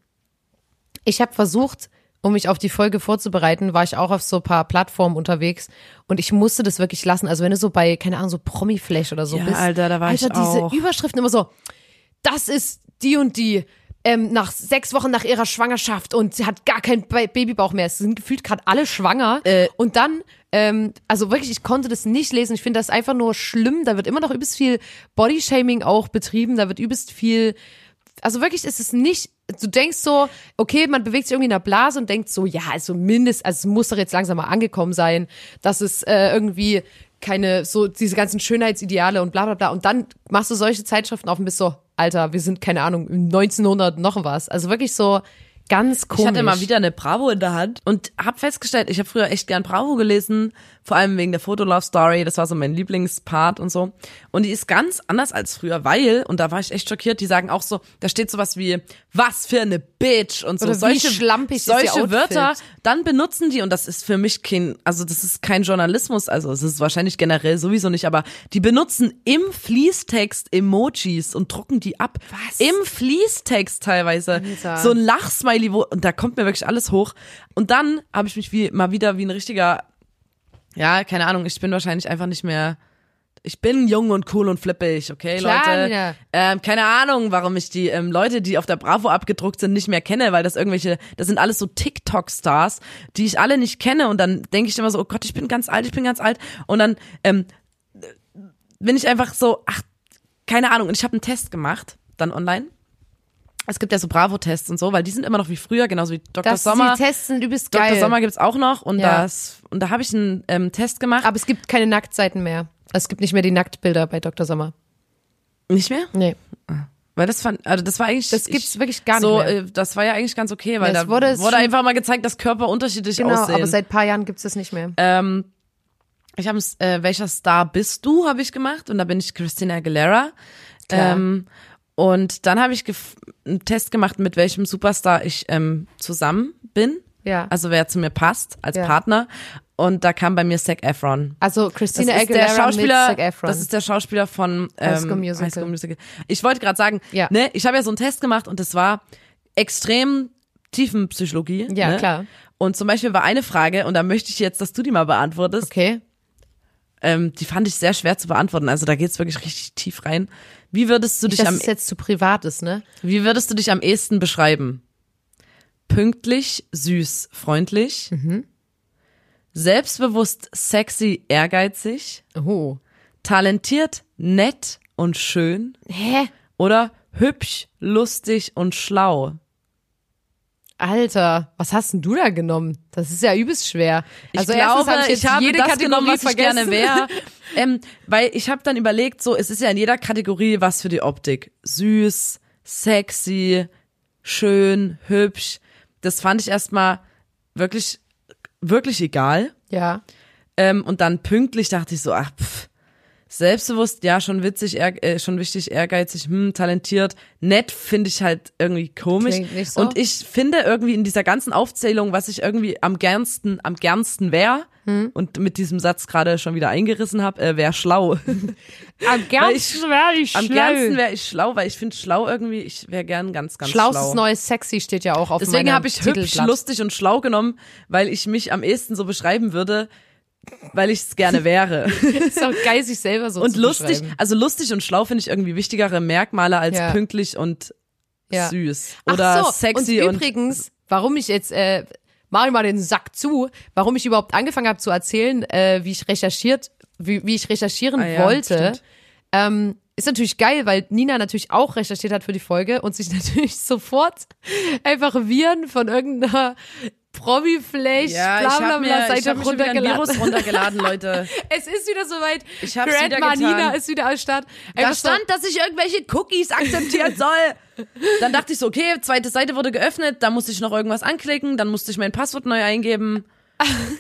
ich habe versucht, um mich auf die Folge vorzubereiten, war ich auch auf so ein paar Plattformen unterwegs und ich musste das wirklich lassen. Also wenn du so bei, keine Ahnung, so Promiflash oder so Ja, bist. Alter, da war ich Alter, diese auch. Überschriften immer so, das ist die und die. Ähm, nach sechs Wochen nach ihrer Schwangerschaft und sie hat gar keinen Ba- Babybauch mehr. Es sind gefühlt gerade alle schwanger. Äh. und dann, ähm, also wirklich, ich konnte das nicht lesen. Ich finde das einfach nur schlimm. Da wird immer noch übelst viel Bodyshaming auch betrieben. Da wird übelst viel also wirklich ist es nicht, du denkst so, okay, man bewegt sich irgendwie in der Blase und denkt so, ja, also mindest, also es muss doch jetzt langsam mal angekommen sein, dass es äh, irgendwie keine, so diese ganzen Schönheitsideale und bla bla bla. Und dann machst du solche Zeitschriften auf und bist so, Alter, wir sind, keine Ahnung, im 1900 noch was. Also wirklich so, Ganz komisch. Ich hatte mal wieder eine Bravo in der Hand und habe festgestellt, ich habe früher echt gern Bravo gelesen, vor allem wegen der Fotolove Story, das war so mein Lieblingspart und so. Und die ist ganz anders als früher, weil, und da war ich echt schockiert, die sagen auch so, da steht sowas wie, was für eine Bitch und so. Oder solche schlampig solche. Wörter, dann benutzen die, und das ist für mich kein, also das ist kein Journalismus, also es ist wahrscheinlich generell sowieso nicht, aber die benutzen im Fließtext Emojis und drucken die ab. Was? Im Fließtext teilweise. Alter. So ein Lachsmiley, wo, und da kommt mir wirklich alles hoch. Und dann habe ich mich wie, mal wieder wie ein richtiger, ja, keine Ahnung, ich bin wahrscheinlich einfach nicht mehr, ich bin jung und cool und flippig, okay, Klar, Leute. Nina. Ähm, keine Ahnung, warum ich die ähm, Leute, die auf der Bravo abgedruckt sind, nicht mehr kenne, weil das irgendwelche, das sind alles so TikTok-Stars, die ich alle nicht kenne. Und dann denke ich immer so, oh Gott, ich bin ganz alt, ich bin ganz alt. Und dann ähm, bin ich einfach so, ach, keine Ahnung. Und ich habe einen Test gemacht, dann online. Es gibt ja so Bravo-Tests und so, weil die sind immer noch wie früher, genauso wie Dr. das, Sommer. Die Tests sind übelst Dr. geil. Sommer gibt's auch noch und Ja. das und da habe ich einen ähm, Test gemacht. Aber es gibt keine Nacktseiten mehr. Es gibt nicht mehr die Nacktbilder bei Dr. Sommer. nicht mehr? Nee. Weil das fand, also das war eigentlich. Das gibt's wirklich gar nicht so, mehr. äh, Das war ja eigentlich ganz okay, weil Ja, da wurde wurde, einfach mal gezeigt, dass Körper unterschiedlich Genau, aussehen. aber seit paar Jahren gibt's das nicht mehr. ähm, ich habe äh, welcher Star bist du habe ich gemacht und da bin ich Christina Aguilera. Klar. Ähm, und dann habe ich einen Test gemacht, mit welchem Superstar ich ähm, zusammen bin. Ja. Also wer zu mir passt als Ja. Partner. Und da kam bei mir Zac Efron. Also Das Christina ist Aguilera der Schauspieler, mit Zac Efron. das ist der Schauspieler von ähm, High School Musical. High School Musical. Ich wollte gerade sagen, Ja. ne, ich habe ja so einen Test gemacht und das war extrem Tiefenpsychologie. Ja, ne? klar. Und zum Beispiel war eine Frage, und da möchte ich jetzt, dass du die mal beantwortest. okay. Ähm, die fand ich sehr schwer zu beantworten. Also da geht's wirklich richtig tief rein. Wie würdest du Nicht, dich am, es jetzt zu privat ist, ne? wie würdest du dich am ehesten beschreiben? Pünktlich, süß, freundlich, Mhm. selbstbewusst, sexy, ehrgeizig, Oh. talentiert, nett und schön Hä? oder hübsch, lustig und schlau? Alter, was hast denn du da genommen? Das ist ja übelst schwer. Ich Also glaube, erstens hab ich, jetzt ich habe jede das Kategorie genommen, was ich vergessen. gerne wäre. ähm, weil ich habe dann überlegt, so es ist ja in jeder Kategorie was für die Optik. Süß, sexy, schön, hübsch. Das fand ich erstmal wirklich, wirklich egal. Ja. Ähm, und dann pünktlich dachte ich so, ach, pff, selbstbewusst, ja, schon witzig, äh, schon wichtig, ehrgeizig, hm, talentiert, nett finde ich halt irgendwie komisch. Nicht so. Und ich finde irgendwie in dieser ganzen Aufzählung, was ich irgendwie am gernsten, am gernsten wäre, Hm. und mit diesem Satz gerade schon wieder eingerissen habe, äh, wäre schlau. Am gernsten wäre ich am gernsten wäre ich schlau, weil ich finde schlau irgendwie, ich wäre gern ganz, ganz Schlaustes schlau. neues Sexy steht ja auch auf Deswegen habe ich hübsch, lustig und schlau genommen, weil ich mich am ehesten so beschreiben würde, weil ich es gerne wäre. ist auch geil, sich selber so Und zu lustig, also lustig und schlau finde ich irgendwie wichtigere Merkmale als Ja. pünktlich und Ja. süß. Oder so, sexy und und, übrigens, warum ich jetzt äh, mach ich mal den Sack zu, warum ich überhaupt angefangen habe zu erzählen, äh, wie ich recherchiert, wie, wie ich recherchieren Ah ja, wollte, ähm, ist natürlich geil, weil Nina natürlich auch recherchiert hat für die Folge und sich natürlich sofort einfach Viren von irgendeiner Promi-Flash, ja, bla bla bla hab mir schon wieder ein runtergeladen. Virus runtergeladen, Leute. Es ist wieder soweit. Ich hab's wieder Grandma getan. Nina ist wieder am Start. Da Einfach so- stand, dass ich irgendwelche Cookies akzeptieren soll. Dann dachte ich so, okay, zweite Seite wurde geöffnet, da musste ich noch irgendwas anklicken, dann musste ich mein Passwort neu eingeben.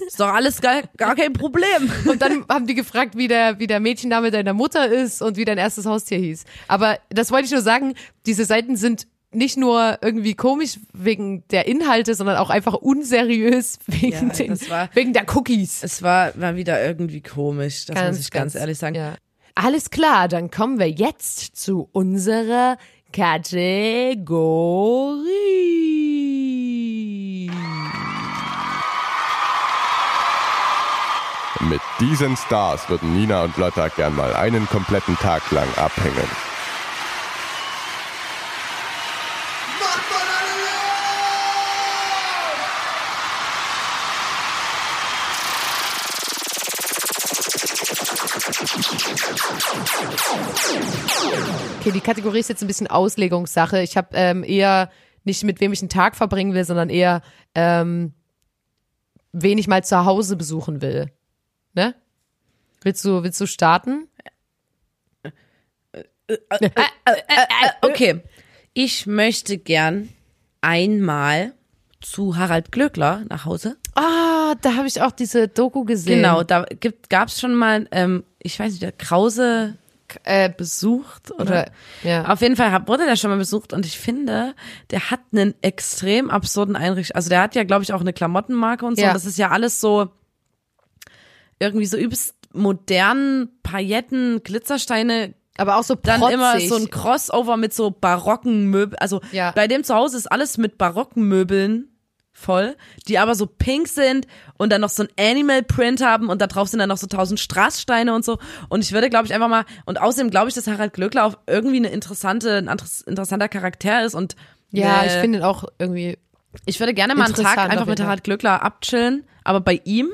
Ist doch alles gar, gar kein Problem. Und dann haben die gefragt, wie der, wie der Mädchenname deiner Mutter ist und wie dein erstes Haustier hieß. Aber das wollte ich nur sagen, diese Seiten sind nicht nur irgendwie komisch wegen der Inhalte, sondern auch einfach unseriös wegen, Ja, den, war- wegen der Cookies. Es war, war wieder irgendwie komisch, das muss ich ganz, ehrlich sagen. Ja. Alles klar, dann kommen wir jetzt zu unserer Kategorie. Mit diesen Stars würden Nina und Lotta gern mal einen kompletten Tag lang abhängen. Okay, die Kategorie ist jetzt ein bisschen Auslegungssache. Ich habe ähm, eher nicht mit wem ich einen Tag verbringen will, sondern eher ähm, wen ich mal zu Hause besuchen will. Ne? Willst du, willst du starten? Okay, ich möchte gern einmal zu Harald Glöckler nach Hause. Ah, da habe ich auch diese Doku gesehen. Genau, da gibt, gab's schon mal, ähm, ich weiß nicht, der Krause Äh, besucht oder, ja. Auf jeden Fall wurde der schon mal besucht und ich finde, der hat einen extrem absurden Einrichtung. Also der hat ja, glaube ich, auch eine Klamottenmarke und so. Ja. Und das ist ja alles so irgendwie so übelst modernen Pailletten, Glitzersteine. aber auch so Dann protzig. immer so ein Crossover mit so barocken Möbeln. Also Ja. bei dem zu Hause ist alles mit barocken Möbeln voll, die aber so pink sind und dann noch so ein Animal Print haben und da drauf sind dann noch so tausend Strasssteine und so. Und ich würde, glaube ich, einfach mal, und außerdem glaube ich, dass Harald Glöckler auch irgendwie eine interessante, ein interessanter Charakter ist und ja, äh, ich finde ihn auch irgendwie. ich würde gerne mal einen Tag einfach mit. Harald Glöckler abchillen, aber bei ihm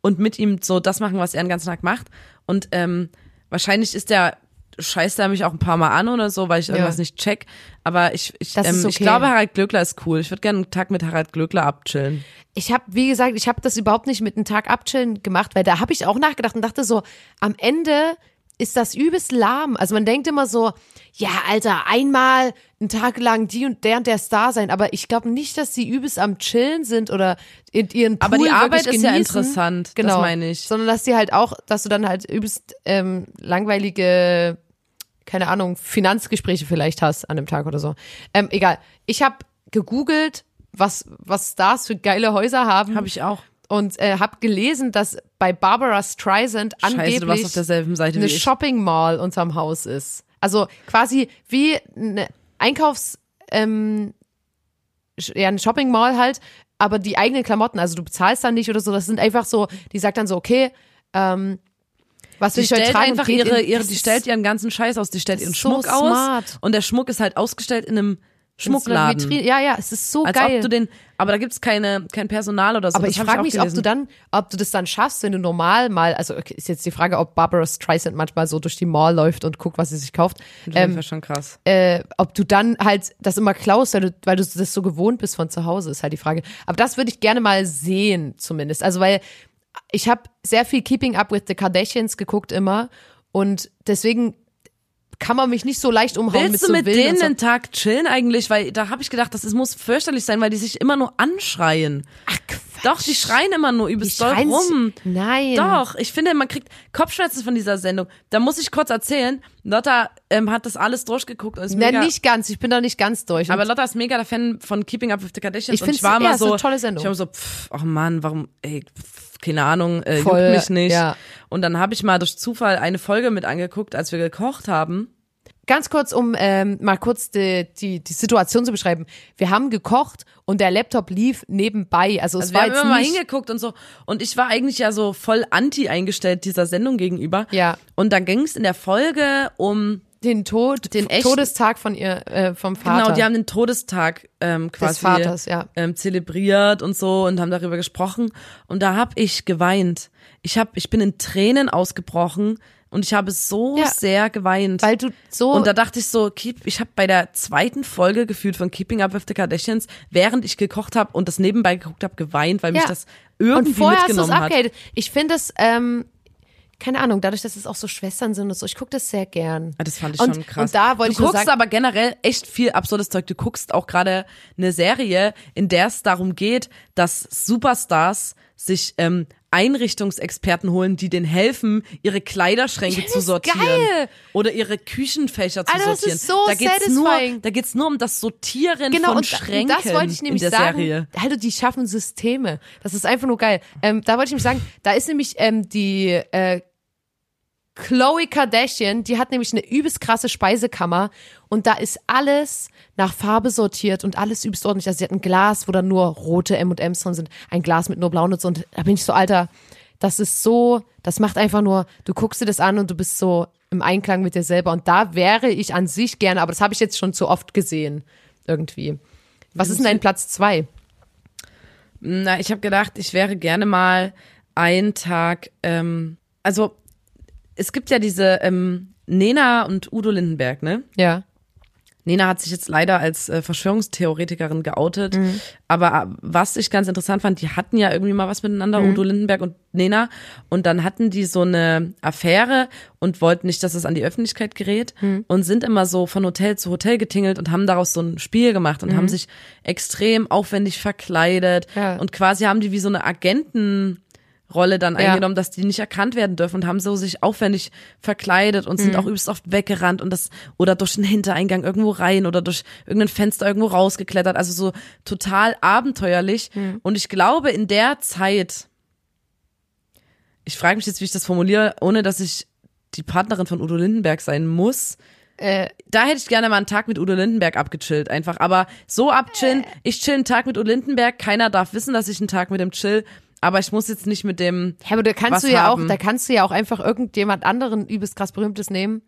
und mit ihm so das machen, was er den ganzen Tag macht. Und ähm, wahrscheinlich ist der scheißt er mich auch ein paar Mal an oder so, weil ich irgendwas Ja. nicht check. Aber ich, ich, Das ähm, ich okay. glaube, Harald Glöckler ist cool. Ich würde gerne einen Tag mit Harald Glöckler abchillen. Ich habe, wie gesagt, ich habe das überhaupt nicht mit einem Tag abchillen gemacht, weil da habe ich auch nachgedacht und dachte so, am Ende ist das übelst lahm. Also man denkt immer so, ja, Alter, einmal einen Tag lang die und der und der Star sein, aber ich glaube nicht, dass sie übelst am Chillen sind oder in ihren Pool Aber die Arbeit ist ja interessant, das genau, meine ich. Sondern dass sie halt auch, dass du dann halt übelst ähm, langweilige, keine Ahnung, Finanzgespräche vielleicht hast an dem Tag oder so. Ähm, egal. Ich habe gegoogelt, was was Stars für geile Häuser haben Habe ich auch. und äh, habe gelesen, dass bei Barbara Streisand Scheiße, angeblich eine. Shopping Mall unterm Haus ist. Also quasi wie eine Einkaufs ähm, ja eine Shopping Mall halt, aber die eigenen Klamotten, also du bezahlst dann nicht oder so, das sind einfach so, die sagt dann so, okay, ähm, was Die stellt einfach ihre, ihre, die stellt ihren ganzen Scheiß aus. Die stellt ihren so Schmuck aus. smart. Und der Schmuck ist halt ausgestellt in einem so Schmuckladen. Vitrine. Ja, ja, es ist so Als geil. ob du den, aber da gibt's keine, kein Personal oder so. Aber das ich frage mich, ob gelesen. du dann, ob du das dann schaffst, wenn du normal mal, also okay, ist jetzt die Frage, ob Barbara Streisand manchmal so durch die Mall läuft und guckt, was sie sich kauft. Das Ähm, wäre schon krass. äh, ob du dann halt das immer klaust, weil du, weil du das so gewohnt bist von zu Hause, ist halt die Frage. Aber das würde ich gerne mal sehen, zumindest. Also, weil ich habe sehr viel Keeping Up with the Kardashians geguckt immer und deswegen kann man mich nicht so leicht umhauen mit Willst du so mit denen so. einen Tag chillen eigentlich? Weil da habe ich gedacht, das ist, muss fürchterlich sein, weil die sich immer nur anschreien. Ach, Quatsch. Doch, die schreien immer nur übelst doll rum. Nein. Doch, ich finde, man kriegt Kopfschmerzen von dieser Sendung. Da muss ich kurz erzählen, Lotta ähm, hat das alles durchgeguckt und ist Na, mega, nicht ganz. Ich bin da nicht ganz durch. aber Lotta ist mega der Fan von Keeping Up with the Kardashians Ich ich war ja, so, eine tolle Sendung. ich war so, pff, oh Mann, warum, ey, pff, keine Ahnung, äh, Voll, juckt mich nicht. ja. Und dann habe ich mal durch Zufall eine Folge mit angeguckt, als wir gekocht haben. Ganz kurz, um ähm, mal kurz die, die, die Situation zu beschreiben. Wir haben gekocht und der Laptop lief nebenbei. Also es Also wir war haben jetzt immer mal nicht, hingeguckt und so. Und ich war eigentlich ja so voll anti eingestellt dieser Sendung gegenüber. Ja. Und dann ging es in der Folge um den Tod, Den den echten- Todestag von ihr, äh, vom Vater. Genau, die haben den Todestag ähm, quasi des Vaters, ja. ähm, zelebriert und so und haben darüber gesprochen. Und da habe ich geweint. Ich hab, ich bin in Tränen ausgebrochen und ich habe so Ja. sehr geweint. Weil du so und da dachte ich so, keep, ich habe bei der zweiten Folge gefühlt von Keeping Up with the Kardashians, während ich gekocht habe und das nebenbei geguckt habe, geweint, weil mich Ja. das irgendwie und vorher hast mitgenommen hat. abgehatet. Ich finde es, ähm, keine Ahnung, dadurch, dass es auch so Schwestern sind und so, ich gucke das sehr gern. Ah, Das fand ich und, schon krass. Und da wollte du ich guckst sagen, aber generell echt viel absurdes Zeug. Du guckst auch gerade eine Serie, in der es darum geht, dass Superstars sich ähm, Einrichtungsexperten holen, die denen helfen, ihre Kleiderschränke Ja, zu sortieren geil. oder ihre Küchenfächer zu Alter, das sortieren. ist so da geht's nur, satisfying. da geht's nur um das Sortieren genau, von und, Schränken das wollte ich nämlich in der sagen. Serie. Alter, die schaffen Systeme. Das ist einfach nur geil. Ähm, da wollte ich nämlich sagen, da ist nämlich ähm, die äh, Chloe Kardashian, die hat nämlich eine übelst krasse Speisekammer und da ist alles nach Farbe sortiert und alles übelst ordentlich. Also sie hat ein Glas, wo dann nur rote M&M's drin sind, ein Glas mit nur blauen und so und da bin ich so, Alter, das ist so, das macht einfach nur, du guckst dir das an und du bist so im Einklang mit dir selber und da wäre ich an sich gerne, aber das habe ich jetzt schon zu oft gesehen, irgendwie. Was ist denn dein Platz zwei? Na, ich habe gedacht, ich wäre gerne mal einen Tag, ähm, also es gibt ja diese ähm, Nena und Udo Lindenberg, ne? Ja. Nena hat sich jetzt leider als äh, Verschwörungstheoretikerin geoutet. Mhm. Aber äh, was ich ganz interessant fand, die hatten ja irgendwie mal was miteinander, Mhm. Udo Lindenberg und Nena. Und dann hatten die so eine Affäre und wollten nicht, dass es an die Öffentlichkeit gerät. Mhm. Und sind immer so von Hotel zu Hotel getingelt und haben daraus so ein Spiel gemacht und haben sich extrem aufwendig verkleidet. Mhm. Ja. Und quasi haben die wie so eine Agenten. Rolle dann Ja. eingenommen, dass die nicht erkannt werden dürfen und haben so sich aufwendig verkleidet und Mhm. sind auch übelst oft weggerannt und das oder durch den Hintereingang irgendwo rein oder durch irgendein Fenster irgendwo rausgeklettert, also so total abenteuerlich Mhm. und ich glaube in der Zeit ich frage mich jetzt, wie ich das formuliere, ohne dass ich die Partnerin von Udo Lindenberg sein muss. Äh, Da hätte ich gerne mal einen Tag mit Udo Lindenberg abgechillt, einfach. Aber so abchillen, ich chill einen Tag mit Udo Lindenberg, keiner darf wissen, dass ich einen Tag mit dem chill, aber ich muss jetzt nicht mit dem Ja, aber da kannst du ja haben. auch, da kannst du ja auch einfach irgendjemand anderen übelst krass berühmtes nehmen.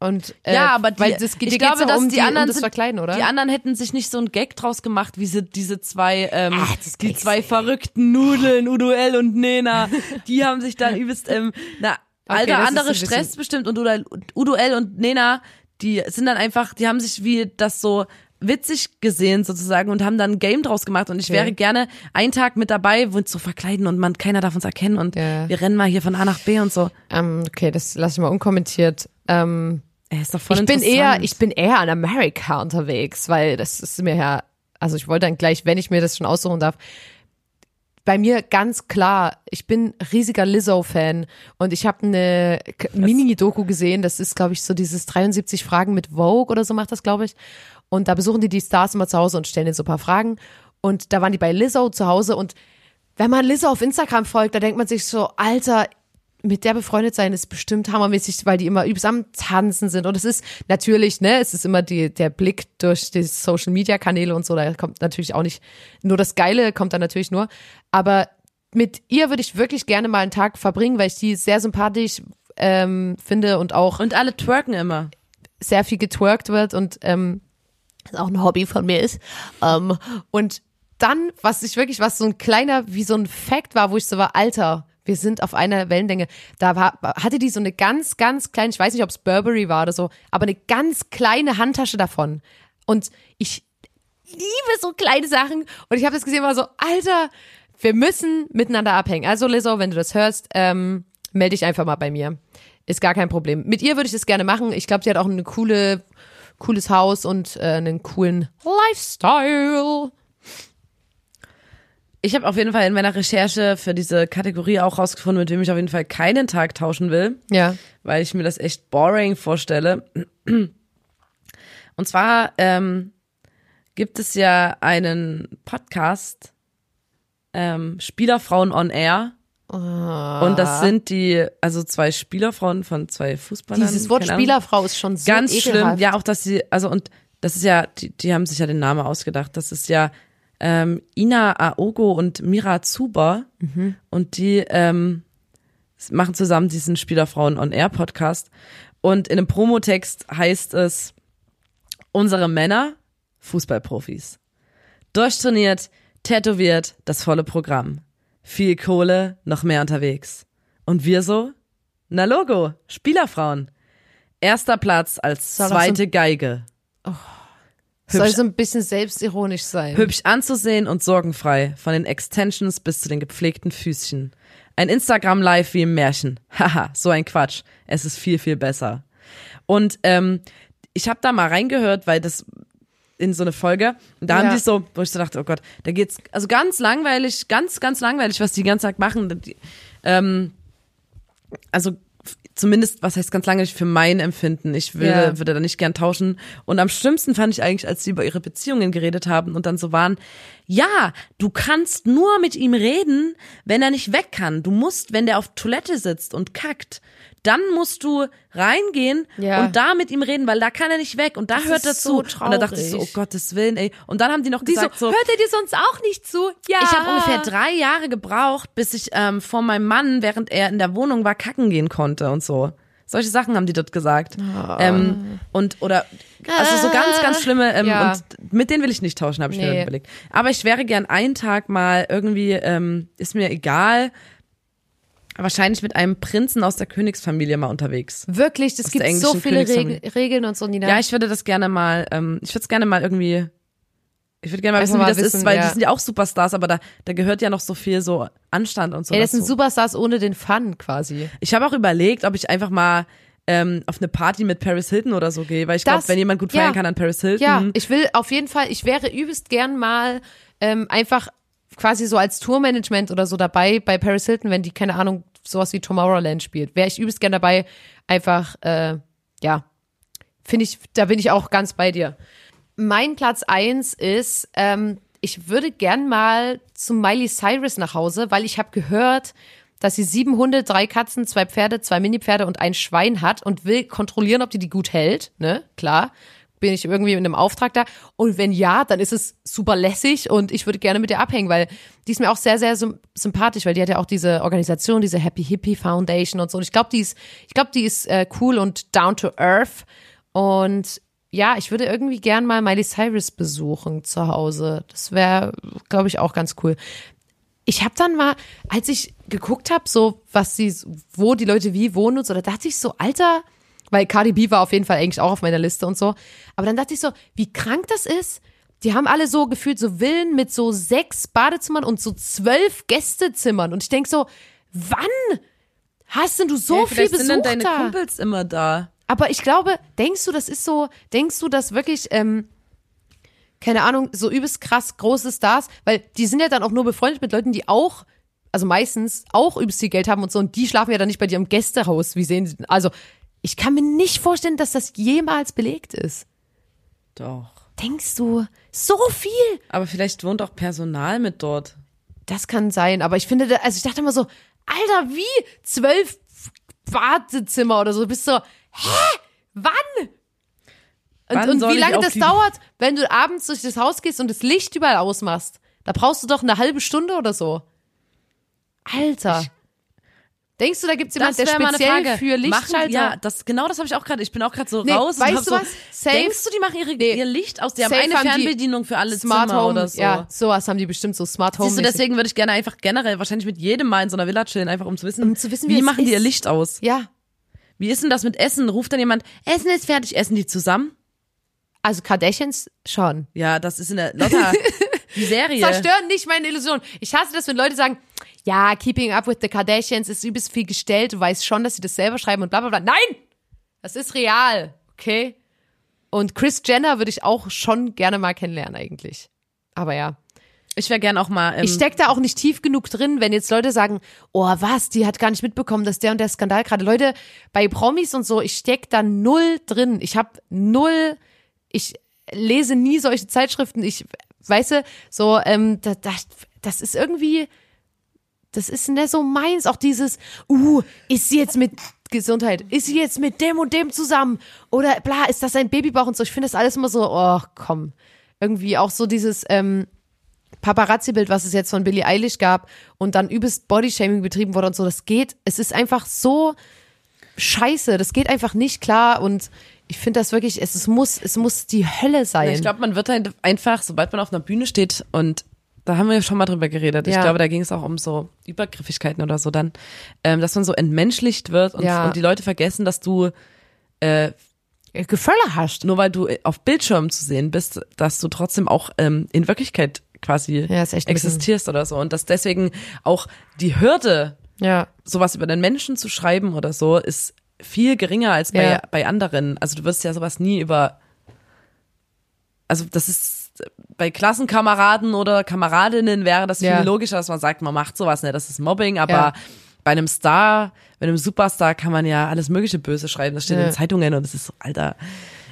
Und äh, Ja, aber die, weil das, ich glaube, ja dass um die, die, anderen um Verkleiden, oder? Die anderen hätten sich nicht so einen Gag draus gemacht, wie sie diese zwei, ähm, Ach, die zwei du. verrückten Nudeln, Udo L und Nena, die haben sich dann übelst, ähm, na, alter, das ist andere ein Stress bestimmt und Udo, L- Udo L und Nena, die sind dann einfach, die haben sich wie das so witzig gesehen sozusagen und haben dann ein Game draus gemacht und ich Okay. wäre gerne einen Tag mit dabei, wo uns so verkleiden und man, keiner darf uns erkennen und Ja. wir rennen mal hier von A nach B und so. ähm, okay, das lasse ich mal unkommentiert. Ähm, Ey, ist doch voll ich bin eher, ich bin eher an Amerika unterwegs, weil das ist mir ja, also ich wollte dann gleich, wenn ich mir das schon aussuchen darf, bei mir ganz klar, ich bin riesiger Lizzo-Fan und ich habe eine Mini-Doku gesehen, das ist, glaube ich, so dieses 73 Fragen mit Vogue oder so macht das, glaube ich. Und da besuchen die die Stars immer zu Hause und stellen ihnen so ein paar Fragen. Und da waren die bei Lizzo zu Hause und wenn man Lizzo auf Instagram folgt, da denkt man sich so, Alter, mit der befreundet sein ist bestimmt hammermäßig, weil die immer übelst am Tanzen sind. Und es ist natürlich, ne, es ist immer die, der Blick durch die Social Media Kanäle und so, da kommt natürlich auch nicht nur das Geile, kommt da natürlich nur. Aber mit ihr würde ich wirklich gerne mal einen Tag verbringen, weil ich die sehr sympathisch ähm, finde und auch und alle twerken immer. sehr viel getwerkt wird und ähm, auch ein Hobby von mir ist. Ähm, und dann, was ich wirklich, was so ein kleiner, wie so ein Fact war, wo ich so war, Alter, wir sind auf einer Wellenlänge. Da war, hatte die so eine ganz, ganz kleine, ich weiß nicht, ob es Burberry war oder so, aber eine ganz kleine Handtasche davon. Und ich liebe so kleine Sachen. Und ich habe das gesehen, war so, Alter, wir müssen miteinander abhängen. Also Lizzo, wenn du das hörst, ähm, melde dich einfach mal bei mir. Ist gar kein Problem. Mit ihr würde ich das gerne machen. Ich glaube, die hat auch eine coole, cooles Haus und äh, einen coolen Lifestyle. Ich habe auf jeden Fall in meiner Recherche für diese Kategorie auch rausgefunden, mit wem ich auf jeden Fall keinen Tag tauschen will, Ja. weil ich mir das echt boring vorstelle. Und zwar ähm, gibt es ja einen Podcast, ähm, Spielerfrauen on Air. Und das sind die, also zwei Spielerfrauen von zwei Fußballern. Dieses Wort. Spielerfrau ist schon so Ganz ekelhaft. schlimm. Ja, auch dass sie, also und das ist ja, die, die haben sich ja den Namen ausgedacht. Das ist ja ähm, Ina Aogo und Mira Zuber. Und die ähm, machen zusammen diesen Spielerfrauen on Air Podcast. Und in einem Promotext heißt es, unsere Männer, Fußballprofis. Durchtrainiert, tätowiert, das volle Programm. Viel Kohle, noch mehr unterwegs. Und wir so? Na Logo, Spielerfrauen. Erster Platz als so- zweite Geige. Soll hübsch- so ein bisschen selbstironisch sein. Hübsch anzusehen und sorgenfrei, von den Extensions bis zu den gepflegten Füßchen. Ein Instagram-Live wie im Märchen. Haha, so ein Quatsch. Es ist viel, viel besser. Und ähm, ich habe da mal reingehört, weil das in so eine Folge, und da Ja. haben die so, wo ich so dachte, oh Gott, da geht's, also ganz langweilig, ganz, ganz langweilig, was die den ganzen Tag machen. Die, ähm, also zumindest, was heißt ganz langweilig für mein Empfinden. Ich würde, Ja. würde da nicht gern tauschen. Und am schlimmsten fand ich eigentlich, als sie über ihre Beziehungen geredet haben und dann so waren, ja, du kannst nur mit ihm reden, wenn er nicht weg kann. Du musst, wenn der auf Toilette sitzt und kackt, dann musst du reingehen Ja. und da mit ihm reden, weil da kann er nicht weg und da Das hört er so zu. und da dachte ich so, oh traurig. Gottes Willen, ey. Und dann haben die noch Die so, gesagt so, hört er dir sonst auch nicht zu? Ja. ich habe ungefähr drei Jahre gebraucht, bis ich ähm, vor meinem Mann, während er in der Wohnung war, kacken gehen konnte und so. Solche Sachen haben die dort gesagt. Ähm, und oder also so ganz, ganz schlimme ähm, Ja. und mit denen will ich nicht tauschen, habe ich mir Nee. dann überlegt. Aber ich wäre gern einen Tag mal irgendwie, ähm, ist mir egal, Wahrscheinlich mit einem Prinzen aus der Königsfamilie mal unterwegs. Wirklich, es gibt so viele Reg. Regeln und so, Nina. Ja, ich würde das gerne mal, ähm, ich würde es gerne mal irgendwie, ich würde gerne mal wissen, wie mal das wissen, ist, weil ja. die sind ja auch Superstars, aber da, da gehört ja noch so viel so Anstand und so Ey, das sind dazu. Superstars ohne den Fun quasi. Ich habe auch überlegt, ob ich einfach mal ähm, auf eine Party mit Paris Hilton oder so gehe, weil ich glaube, wenn jemand gut feiern ja. kann an Paris Hilton, Ja, ich will auf jeden Fall, ich wäre übelst gern mal ähm, einfach quasi so als Tourmanagement oder so dabei bei Paris Hilton, wenn die, keine Ahnung, sowas wie Tomorrowland spielt. Wäre ich übelst gern dabei, einfach, äh, ja, finde ich, da bin ich auch ganz bei dir. Mein Platz eins ist, ähm, ich würde gern mal zu Miley Cyrus nach Hause, weil ich habe gehört, dass sie sieben Hunde, drei Katzen, zwei Pferde, zwei Mini-Pferde und ein Schwein hat und will kontrollieren, ob die die gut hält. Ne, klar. Bin ich irgendwie mit einem Auftrag da? Und wenn ja, dann ist es super lässig und ich würde gerne mit ihr abhängen, weil die ist mir auch sehr, sehr sym- sympathisch, weil die hat ja auch diese Organisation, diese Happy Hippie Foundation und so. Und ich glaube, die ist, ich glaube, die ist äh, cool und down to earth. Und ja, ich würde irgendwie gern mal Miley Cyrus besuchen zu Hause. Das wäre, glaube ich, auch ganz cool. Ich habe dann mal, als ich geguckt habe, so was sie, wo die Leute wie wohnen und so, da dachte ich so, Alter, weil Cardi B war auf jeden Fall eigentlich auch auf meiner Liste und so. Aber dann dachte ich so, wie krank das ist. Die haben alle so gefühlt so Villen mit so sechs Badezimmern und so zwölf Gästezimmern. Und ich denk so, wann hast denn du so Hey, viel Besuch sind dann deine da? Kumpels immer da. Aber ich glaube, denkst du, das ist so, denkst du, dass wirklich, ähm, keine Ahnung, so übelst krass große Stars, weil die sind ja dann auch nur befreundet mit Leuten, die auch, also meistens auch übelst viel Geld haben und so, und die schlafen ja dann nicht bei dir im Gästehaus. Wie sehen sie, also, ich kann mir nicht vorstellen, dass das jemals belegt ist. Doch. Denkst du, so viel? Aber vielleicht wohnt auch Personal mit dort. Das kann sein, aber ich finde, also ich dachte immer so, Alter, wie? Zwölf Badezimmer oder so. Du bist so, hä? Wann? Und, Wann und soll wie ich lange das dauert, wenn du abends durch das Haus gehst und das Licht überall ausmachst? Da brauchst du doch eine halbe Stunde oder so. Alter. Denkst du, da gibt's jemand, der wär mal eine speziell Frage. für Machen, Lichtschalter? ja, das, genau das habe ich auch gerade. Ich bin auch gerade so Nee, raus. weißt du so, was? Safe- Denkst du, die machen ihre, Nee. ihr Licht aus? Die haben eine haben die Fernbedienung für alle Smart Zimmer Home oder so. Ja, sowas haben die bestimmt so Smart Home. Siehst du, deswegen würde ich gerne einfach generell wahrscheinlich mit jedem mal in so einer Villa chillen, einfach um zu wissen, Um zu wissen, wie wie es machen die ihr ist. Licht aus? Ja. Wie ist denn das mit Essen? Ruft dann jemand, Essen ist fertig, essen die zusammen? Also Kardashians schon. Ja, das ist in der Lotta, die Serie. Zerstören nicht meine Illusion. Ich hasse das, wenn Leute sagen, ja, Keeping Up with the Kardashians ist übelst viel gestellt, du weißt schon, dass sie das selber schreiben und bla bla bla. Nein! Das ist real, okay? Und Chris Jenner würde ich auch schon gerne mal kennenlernen eigentlich. Aber ja. Ich wäre gern auch mal. Ähm, Ich steck da auch nicht tief genug drin, wenn jetzt Leute sagen, oh was, die hat gar nicht mitbekommen, dass der und der Skandal gerade. Leute, bei Promis und so, ich steck da null drin. Ich habe null, ich lese nie solche Zeitschriften. Ich, weißt du, so, ähm, das, das, das ist irgendwie, das ist nicht so meins. Auch dieses, uh, ist sie jetzt mit Gesundheit, ist sie jetzt mit dem und dem zusammen? Oder bla, ist das ein Babybauch und so? Ich finde das alles immer so, oh, komm. Irgendwie auch so dieses, ähm, Paparazzi-Bild, was es jetzt von Billie Eilish gab und dann übelst Bodyshaming betrieben wurde und so, das geht, es ist einfach so scheiße, das geht einfach nicht klar und ich finde das wirklich, es, es muss, es muss die Hölle sein. ich glaube, man wird halt einfach, sobald man auf einer Bühne steht und da haben wir ja schon mal drüber geredet. Ich Ja. glaube, da ging es auch um so Übergriffigkeiten oder so dann, ähm, dass man so entmenschlicht wird und, Ja. und die Leute vergessen, dass du äh, Geföller hast. nur weil du auf Bildschirmen zu sehen bist, dass du trotzdem auch ähm, in Wirklichkeit quasi Ja, existierst oder so. Und dass deswegen auch die Hürde, Ja. sowas über den Menschen zu schreiben oder so, ist viel geringer als bei, Ja. bei anderen. Also du wirst ja sowas nie über, also das ist bei Klassenkameraden oder Kameradinnen wäre das viel Ja. logischer, dass man sagt, man macht sowas, ne, das ist Mobbing, aber Ja. bei einem Star, bei einem Superstar kann man ja alles mögliche Böse schreiben, das steht Ja. in Zeitungen und das ist so, Alter,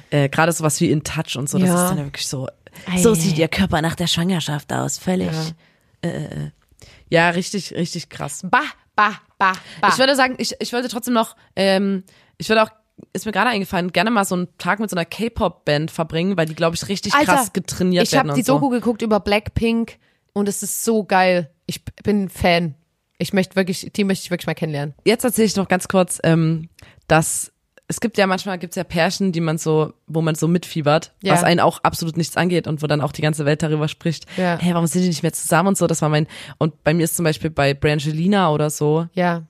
äh, gerade sowas wie In Touch und so, das ist dann ja wirklich so, Ei, so sieht ihr Körper nach der Schwangerschaft aus, völlig. Ja. Äh, äh, äh. ja, richtig, richtig krass. Bah, bah, bah, bah. Ich würde sagen, ich, ich wollte trotzdem noch, ähm, ich würde auch, ist mir gerade eingefallen, gerne mal so einen Tag mit so einer K-Pop-Band verbringen, weil die, glaube ich, richtig Alter, krass getrainiert ich werden habe die und so. Doku geguckt über Blackpink und es ist so geil. Ich bin Fan. Ich möchte wirklich, die möchte ich wirklich mal kennenlernen. Jetzt erzähle ich noch ganz kurz, ähm, dass es gibt ja manchmal gibt's ja Pärchen, die man so, wo man so mitfiebert, Ja. was einen auch absolut nichts angeht und wo dann auch die ganze Welt darüber spricht. Ja. Hey, warum sind die nicht mehr zusammen und so? Das war mein und bei mir ist zum Beispiel bei Brangelina oder so, Ja.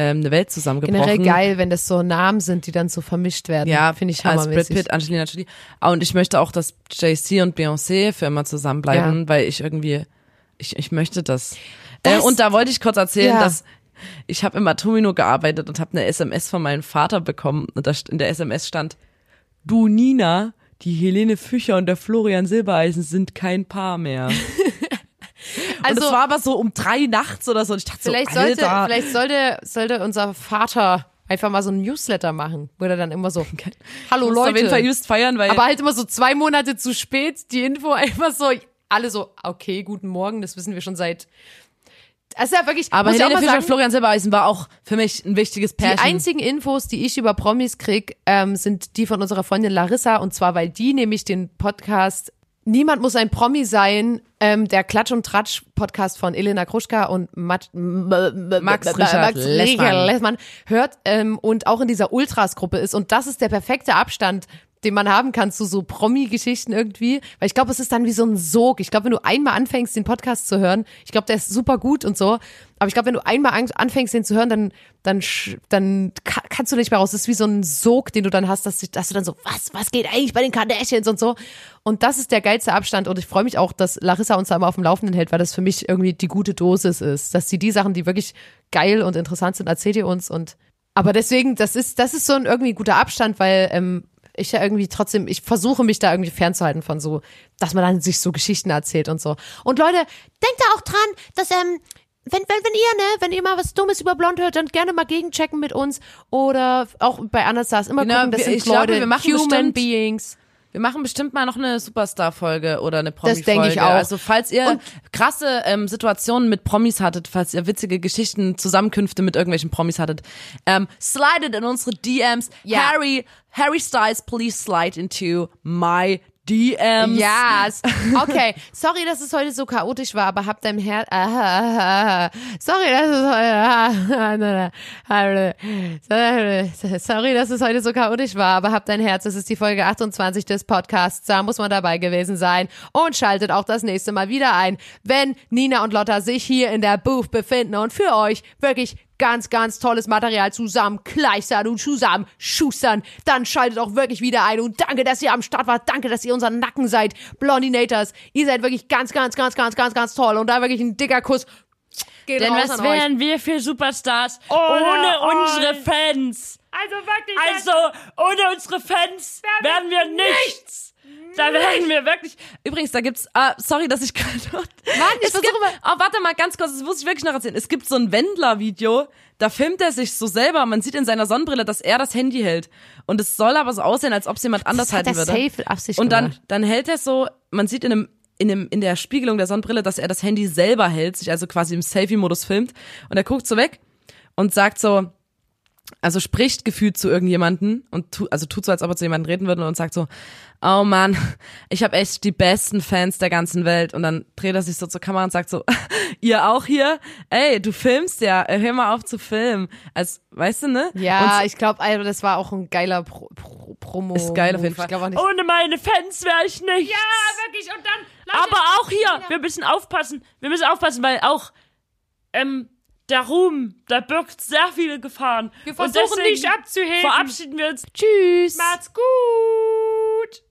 Ähm, eine Welt zusammengebrochen. Generell geil, wenn das so Namen sind, die dann so vermischt werden. Ja, finde ich als Brad hammermäßig. Pitt, Angelina Jolie. Ah, Und ich möchte auch, dass Jay-Z und Beyoncé für immer zusammenbleiben, weil ich irgendwie, ich, ich möchte das. äh, Das- und da wollte ich kurz erzählen, Ja. dass ich habe im Atomino gearbeitet und habe eine SMS von meinem Vater bekommen und da in der SMS stand, du Nina, die Helene Fücher und der Florian Silbereisen sind kein Paar mehr. Also und es war aber so um drei nachts oder so und ich dachte vielleicht so, sollte, Alter. vielleicht sollte, sollte unser Vater einfach mal so ein Newsletter machen, wo er dann immer so, hallo Leute. auf jeden Fall just feiern, weil Aber halt immer so zwei Monate zu spät, die Info einfach so, alle so, okay, guten Morgen, das wissen wir schon seit. Das ist ja wirklich, aber Helene Fischer sagen, Florian Silbereisen war auch für mich ein wichtiges die Pärchen. einzigen Infos, die ich über Promis krieg, ähm, sind die von unserer Freundin Larissa und zwar, weil die nämlich den Podcast Niemand muss ein Promi sein, ähm, der Klatsch und Tratsch Podcast von Elena Kruschka und Max, Max Richard Max Lessmann. Hört ähm, und auch in dieser Ultras-Gruppe ist. Und das ist der perfekte Abstand, den man haben kann zu so Promi-Geschichten irgendwie. Weil ich glaube, es ist dann wie so ein Sog. Ich glaube, wenn du einmal anfängst, den Podcast zu hören, ich glaube, der ist super gut und so. Aber ich glaube, wenn du einmal an- anfängst, den zu hören, dann, dann, dann ka- kannst du nicht mehr raus. Das ist wie so ein Sog, den du dann hast, dass, dass du dann so, was, was geht eigentlich bei den Kardashians und so. Und das ist der geilste Abstand. Und ich freue mich auch, dass Larissa uns da immer auf dem Laufenden hält, weil das für mich irgendwie die gute Dosis ist. Dass sie die Sachen, die wirklich geil und interessant sind, erzählt ihr uns. Und aber deswegen, das ist, das ist so ein irgendwie guter Abstand, weil ähm, ich ja irgendwie trotzdem, ich versuche mich da irgendwie fernzuhalten von so, dass man dann sich so Geschichten erzählt und so. Und Leute, denkt da auch dran, dass ähm, wenn, wenn, wenn ihr, ne, wenn ihr mal was Dummes über Blond hört, dann gerne mal gegenchecken mit uns oder auch bei Anastars immer Genau, gucken, das wir- sind ich glaube, Leute, wir machen Human bestimmt- Beings. Wir machen bestimmt mal noch eine Superstar-Folge oder eine Promi-Folge. denke ich auch. Also falls ihr Und- krasse ähm, Situationen mit Promis hattet, falls ihr witzige Geschichten, Zusammenkünfte mit irgendwelchen Promis hattet, ähm, slidet in unsere DMs. Ja. Harry, Harry Styles, please slide into my DMs. Ja, es- okay. Sorry, dass es heute so chaotisch war, aber hab dein Herz. Sorry, dass es heute. Sorry, dass es heute so chaotisch war, aber hab dein Herz. Das ist die Folge 28 des Podcasts. Da muss man dabei gewesen sein. Und schaltet auch das nächste Mal wieder ein, wenn Nina und Lotta sich hier in der Booth befinden und für euch wirklich ganz, ganz tolles Material zusammen kleistern und zusammen schustern. Dann schaltet auch wirklich wieder ein und danke, dass ihr am Start wart. Danke, dass ihr unser Nacken seid. Blondinators, ihr seid wirklich ganz, ganz, ganz, ganz, ganz, ganz toll. Und da wirklich ein dicker Kuss. Geht Denn was wären wir für Superstars Ohne ohne, euch. unsere Fans? Also wirklich. Also, ohne unsere Fans wären wir nichts. Da wären wir wirklich. Übrigens, da gibt's, ah, sorry, dass ich gerade. Mann, ich versuche mal- Oh, warte mal, ganz kurz, das muss ich wirklich noch erzählen. Es gibt so ein Wendler-Video, da filmt er sich so selber. Man sieht in seiner Sonnenbrille, dass er das Handy hält. Und es soll aber so aussehen, als ob es jemand anders hat halten würde. safe Absicht Und dann, gemacht. dann hält er so, man sieht in einem, in einem, in der Spiegelung der Sonnenbrille, dass er das Handy selber hält, sich also quasi im Selfie-Modus filmt. Und er guckt so weg und sagt so, also spricht gefühlt zu irgendjemanden und tu, also tut so, als ob er zu jemandem reden würde und sagt so, oh Mann, ich habe echt die besten Fans der ganzen Welt. Und dann dreht er sich so zur Kamera und sagt so, ihr auch hier? Ey, du filmst ja, hör mal auf zu filmen. Als, weißt du, ne? Ja, und, ich glaube, also das war auch ein geiler Pro Pro Promo. Ist geil auf jeden Fall. Nicht. Ohne meine Fans wäre ich nichts. Ja, wirklich. Und dann. Aber auch hier, wir müssen aufpassen. Wir müssen aufpassen, weil auch ähm, der Ruhm, der birgt sehr viele Gefahren. Wir versuchen nicht abzuheben. Verabschieden wir uns. Tschüss. Macht's gut.